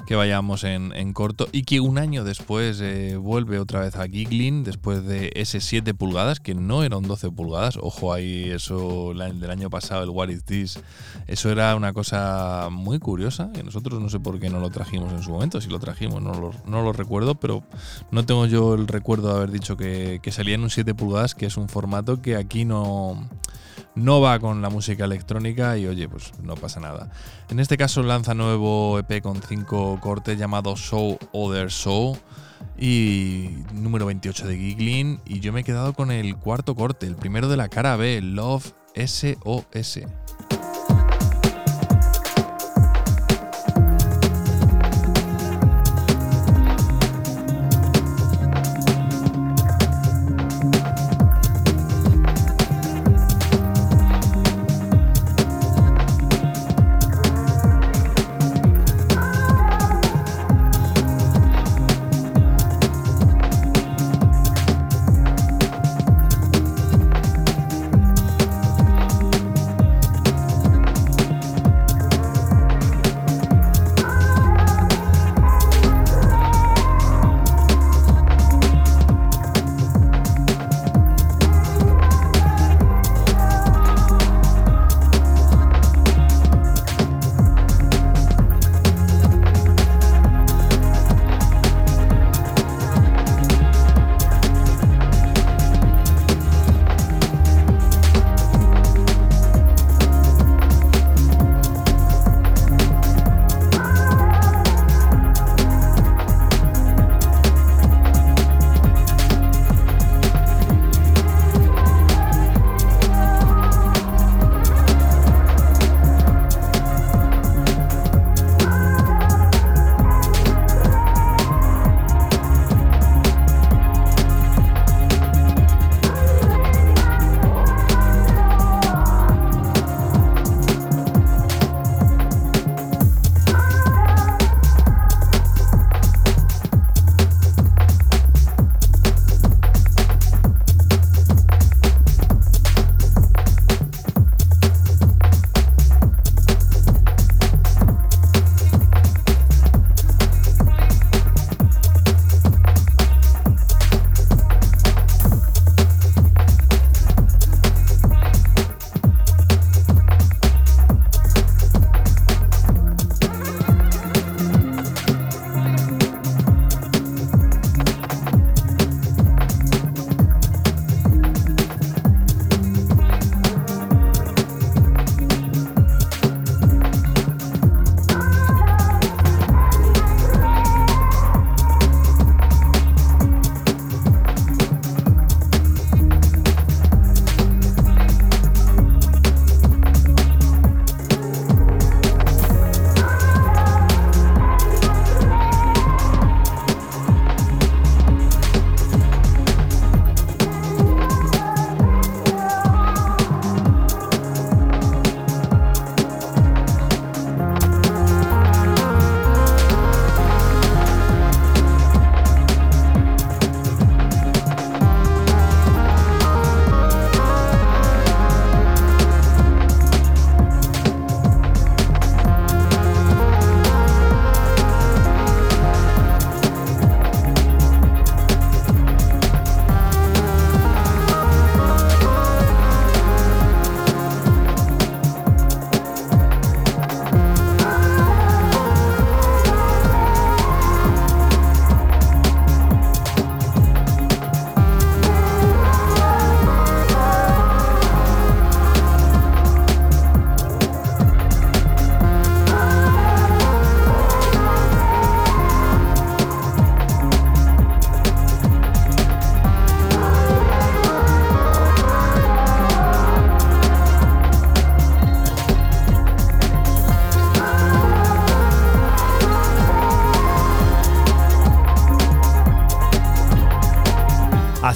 que vayamos en, en corto, y que un año después eh, vuelve otra vez a Giggling, después de ese 7 pulgadas, que no era un 12 pulgadas, ojo ahí, eso del año pasado, el What is This, eso era una cosa muy curiosa, y nosotros no sé por qué no lo trajimos en su momento, si lo trajimos, no lo, no lo recuerdo, pero no tengo yo el recuerdo de haber dicho que, que salía en un 7 pulgadas, que es un formato que aquí no, no va con la música electrónica y oye, pues no pasa nada. En este caso lanza nuevo EP con 5 cortes llamado Show Other Show y número 28 de Giggling y yo me he quedado con el cuarto corte, el primero de la cara B, Love SOS.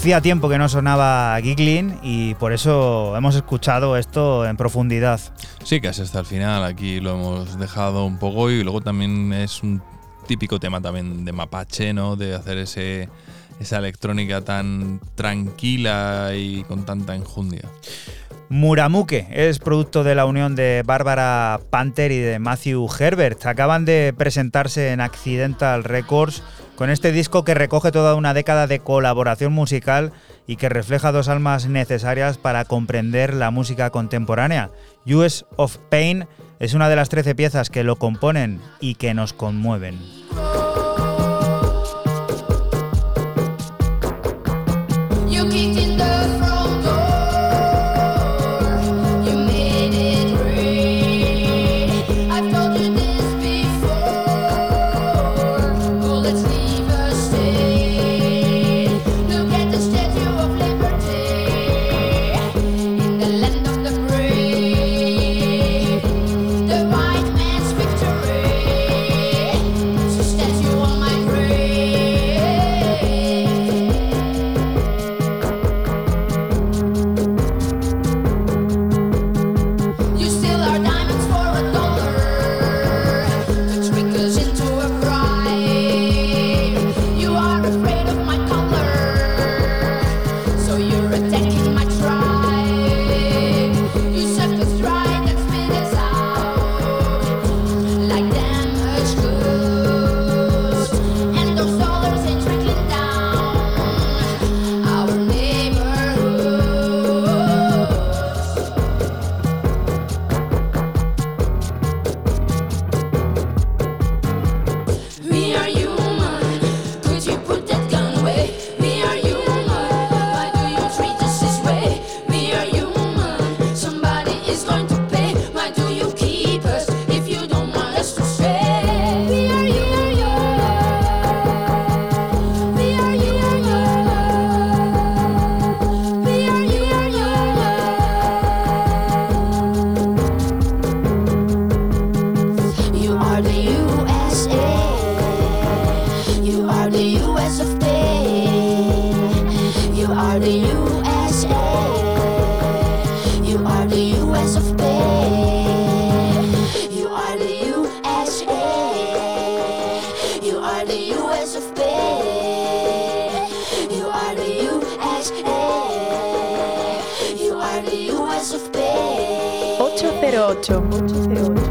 Hacía tiempo que no sonaba Giggling y por eso hemos escuchado esto en profundidad. Sí, casi hasta el final. Aquí lo hemos dejado un poco y luego también es un típico tema también de Mapache, ¿no? De hacer ese, esa electrónica tan tranquila y con tanta enjundia. Muramuke es producto de la unión de Bárbara Panther y de Matthew Herbert. Acaban de presentarse en Accidental Records con este disco que recoge toda una década de colaboración musical y que refleja dos almas necesarias para comprender la música contemporánea. US of Pain es una de las 13 piezas que lo componen y que nos conmueven. You are the US of pain. You are the USA. You are the US of pain. 808. 808.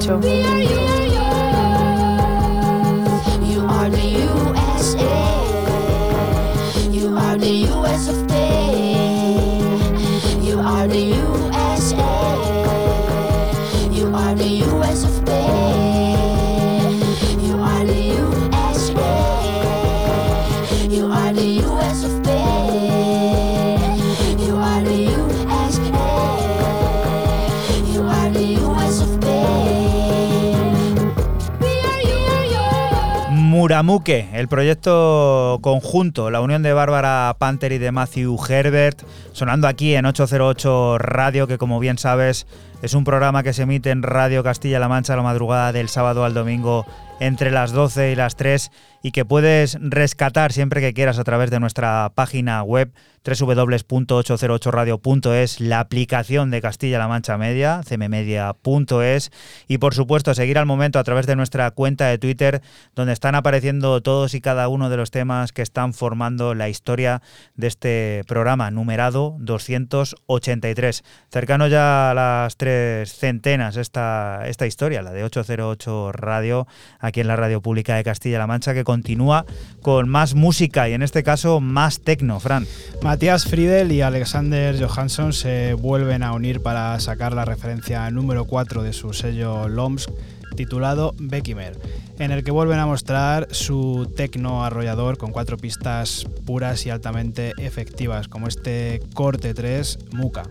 808. You, Muramuke, el proyecto conjunto, la unión de Bárbara Panther y de Matthew Herbert, sonando aquí en 808 Radio, que como bien sabes es un programa que se emite en Radio Castilla-La Mancha a la madrugada del sábado al domingo entre las 12 y las 3 y que puedes rescatar siempre que quieras a través de nuestra página web www.808radio.es, la aplicación de Castilla-La Mancha Media, cmmedia.es y por supuesto seguir al momento a través de nuestra cuenta de Twitter donde están apareciendo todos y cada uno de los temas que están formando la historia de este programa numerado 283. Cercano ya a las tres centenas esta, esta historia, la de 808 Radio, aquí en la Radio Pública de Castilla-La Mancha, que continúa con más música y en este caso más tecno, Fran. Matías Friedel y Alexander Johansson se vuelven a unir para sacar la referencia número 4 de su sello LOMS titulado Beckimer, en el que vuelven a mostrar su tecno arrollador con cuatro pistas puras y altamente efectivas, como este corte 3 Muka.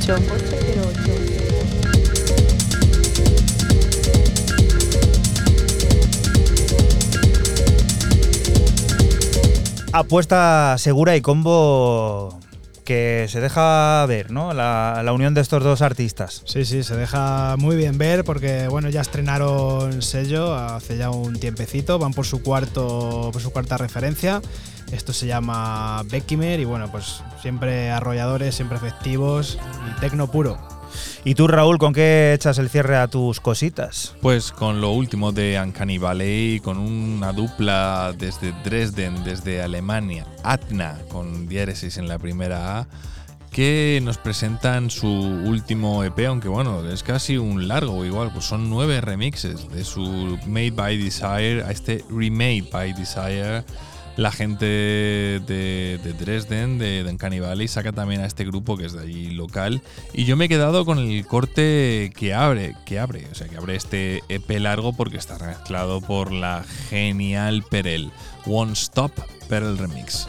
808. 808. Apuesta segura y combo que se deja ver, ¿no? La, la unión de estos dos artistas. Sí, sí, se deja muy bien ver porque bueno, ya estrenaron sello hace ya un tiempecito, van por su cuarto, por su cuarta referencia. Esto se llama Beckimer y bueno, pues siempre arrolladores, siempre efectivos y tecno puro. ¿Y tú, Raúl, con qué echas el cierre a tus cositas? Pues con lo último de Uncanny Valley, con una dupla desde Dresden, desde Alemania, Atna, con diéresis en la primera A, que nos presentan su último EP, aunque bueno, es casi un largo igual, pues son nueve remixes de su Made by Desire a este Remade by Desire. La gente de, de Dresden, de, de Uncanny Valley, saca también a este grupo que es de allí local. Y yo me he quedado con el corte que abre, que abre, o sea, que abre este EP largo porque está mezclado por la genial Perel. One Stop Perel Remix.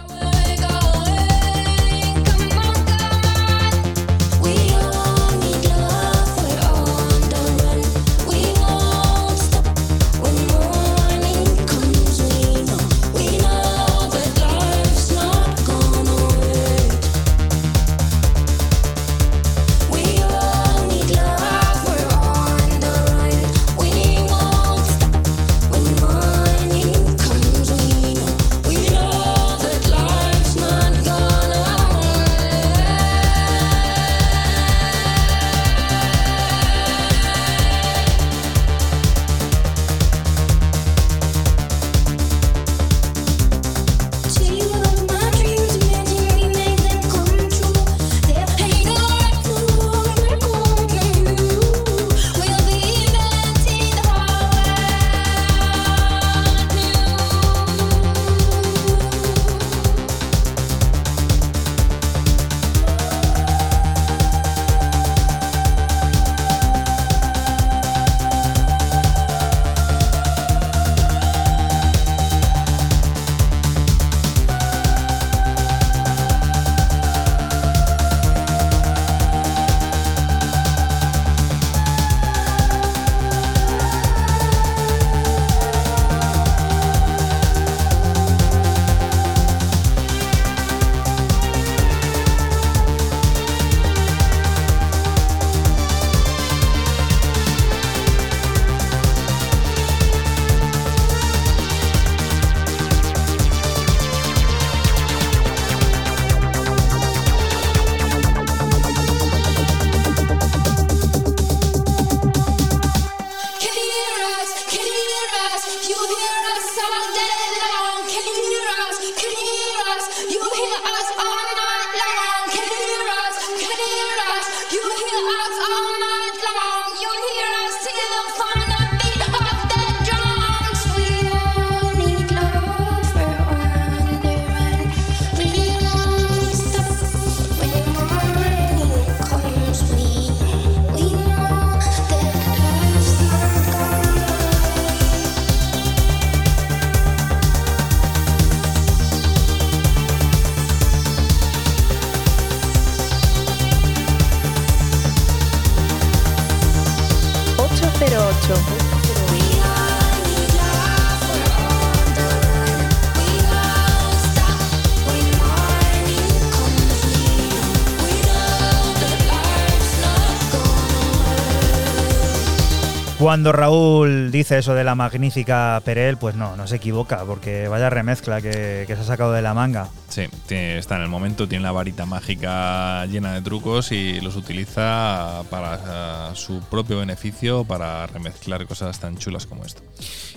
Cuando Raúl dice eso de la magnífica Perel, pues no, no se equivoca, porque vaya remezcla que, que se ha sacado de la manga. Sí, tiene- está en el momento, tiene la varita mágica llena de trucos y los utiliza para eh, su propio beneficio, para remezclar cosas tan chulas como esto.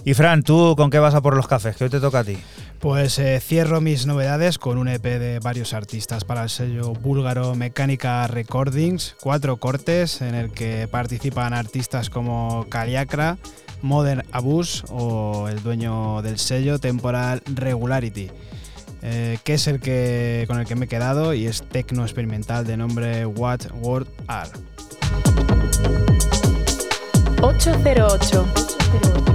Y Fran, ¿tú con qué vas a por los cafés? Que hoy te toca a ti. Pues eh, cierro mis novedades con un EP de varios artistas para el sello búlgaro Mecánica Recordings, cuatro cortes en el que participan artistas como Kaliakra, Modern Abuse o el dueño del sello Temporal Regularity. Eh, que es el que con el que me he quedado y es tecno experimental de nombre What Word Are. 808.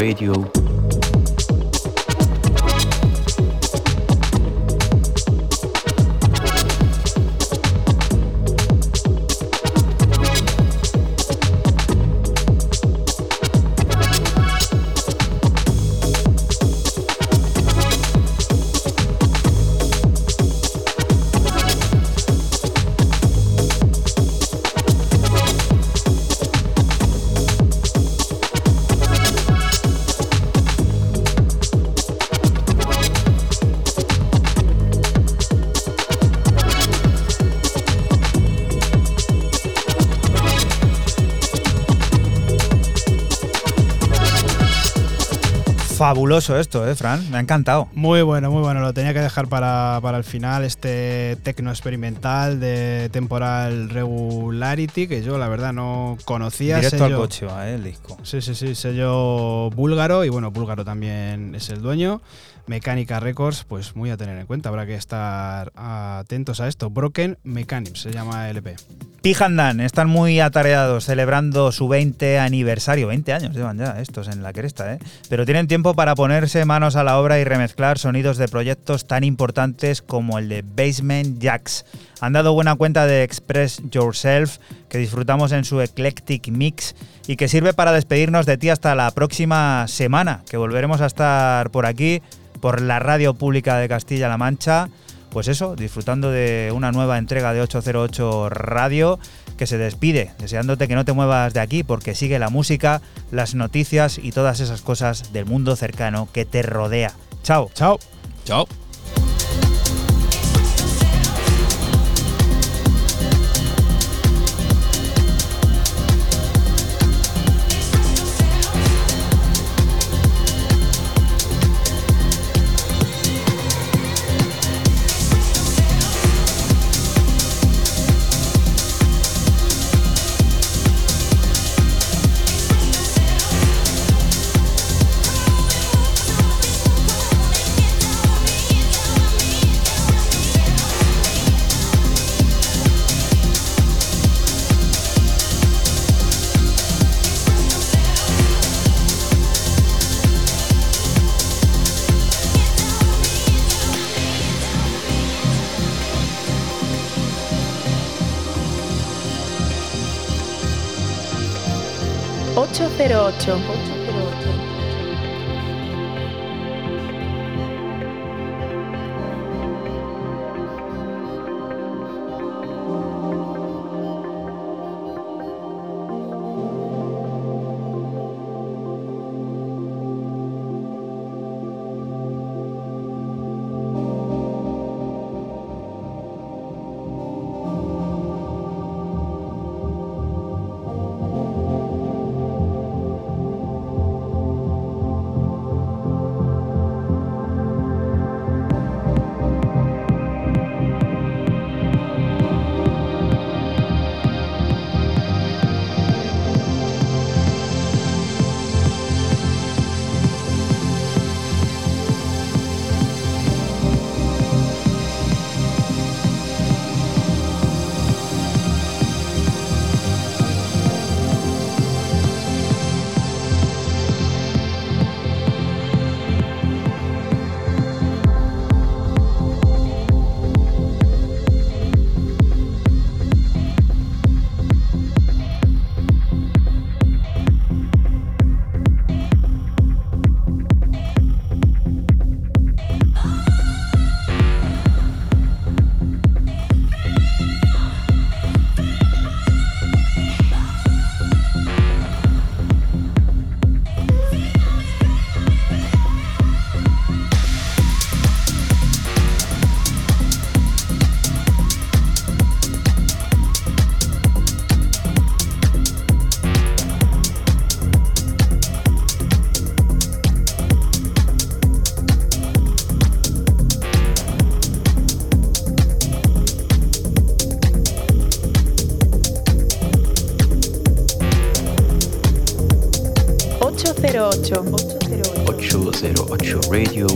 Radio. Fabuloso esto, ¿eh, Fran? Me ha encantado. Muy bueno, muy bueno. Lo tenía que dejar para, para el final, este tecno experimental de Temporal Regularity, que yo la verdad no conocía. Directo al sello- coche va, ¿eh? el disco. Sí, sí, sí, sello búlgaro y bueno, búlgaro también es el dueño. Mecánica Records, pues muy a tener en cuenta, habrá que estar atentos a esto. Broken Mechanism se llama LP. Tijandan están muy atareados celebrando su 20 aniversario. 20 años llevan ya estos en la cresta, ¿eh? Pero tienen tiempo para ponerse manos a la obra y remezclar sonidos de proyectos tan importantes como el de Basement Jacks. Han dado buena cuenta de Express Yourself, que disfrutamos en su Eclectic Mix y que sirve para despedirnos de ti hasta la próxima semana, que volveremos a estar por aquí, por la radio pública de Castilla-La Mancha. Pues eso, disfrutando de una nueva entrega de 808 Radio que se despide, deseándote que no te muevas de aquí porque sigue la música, las noticias y todas esas cosas del mundo cercano que te rodea. Chao. Chao. Chao. Tchau. 808. 808. 808 Radio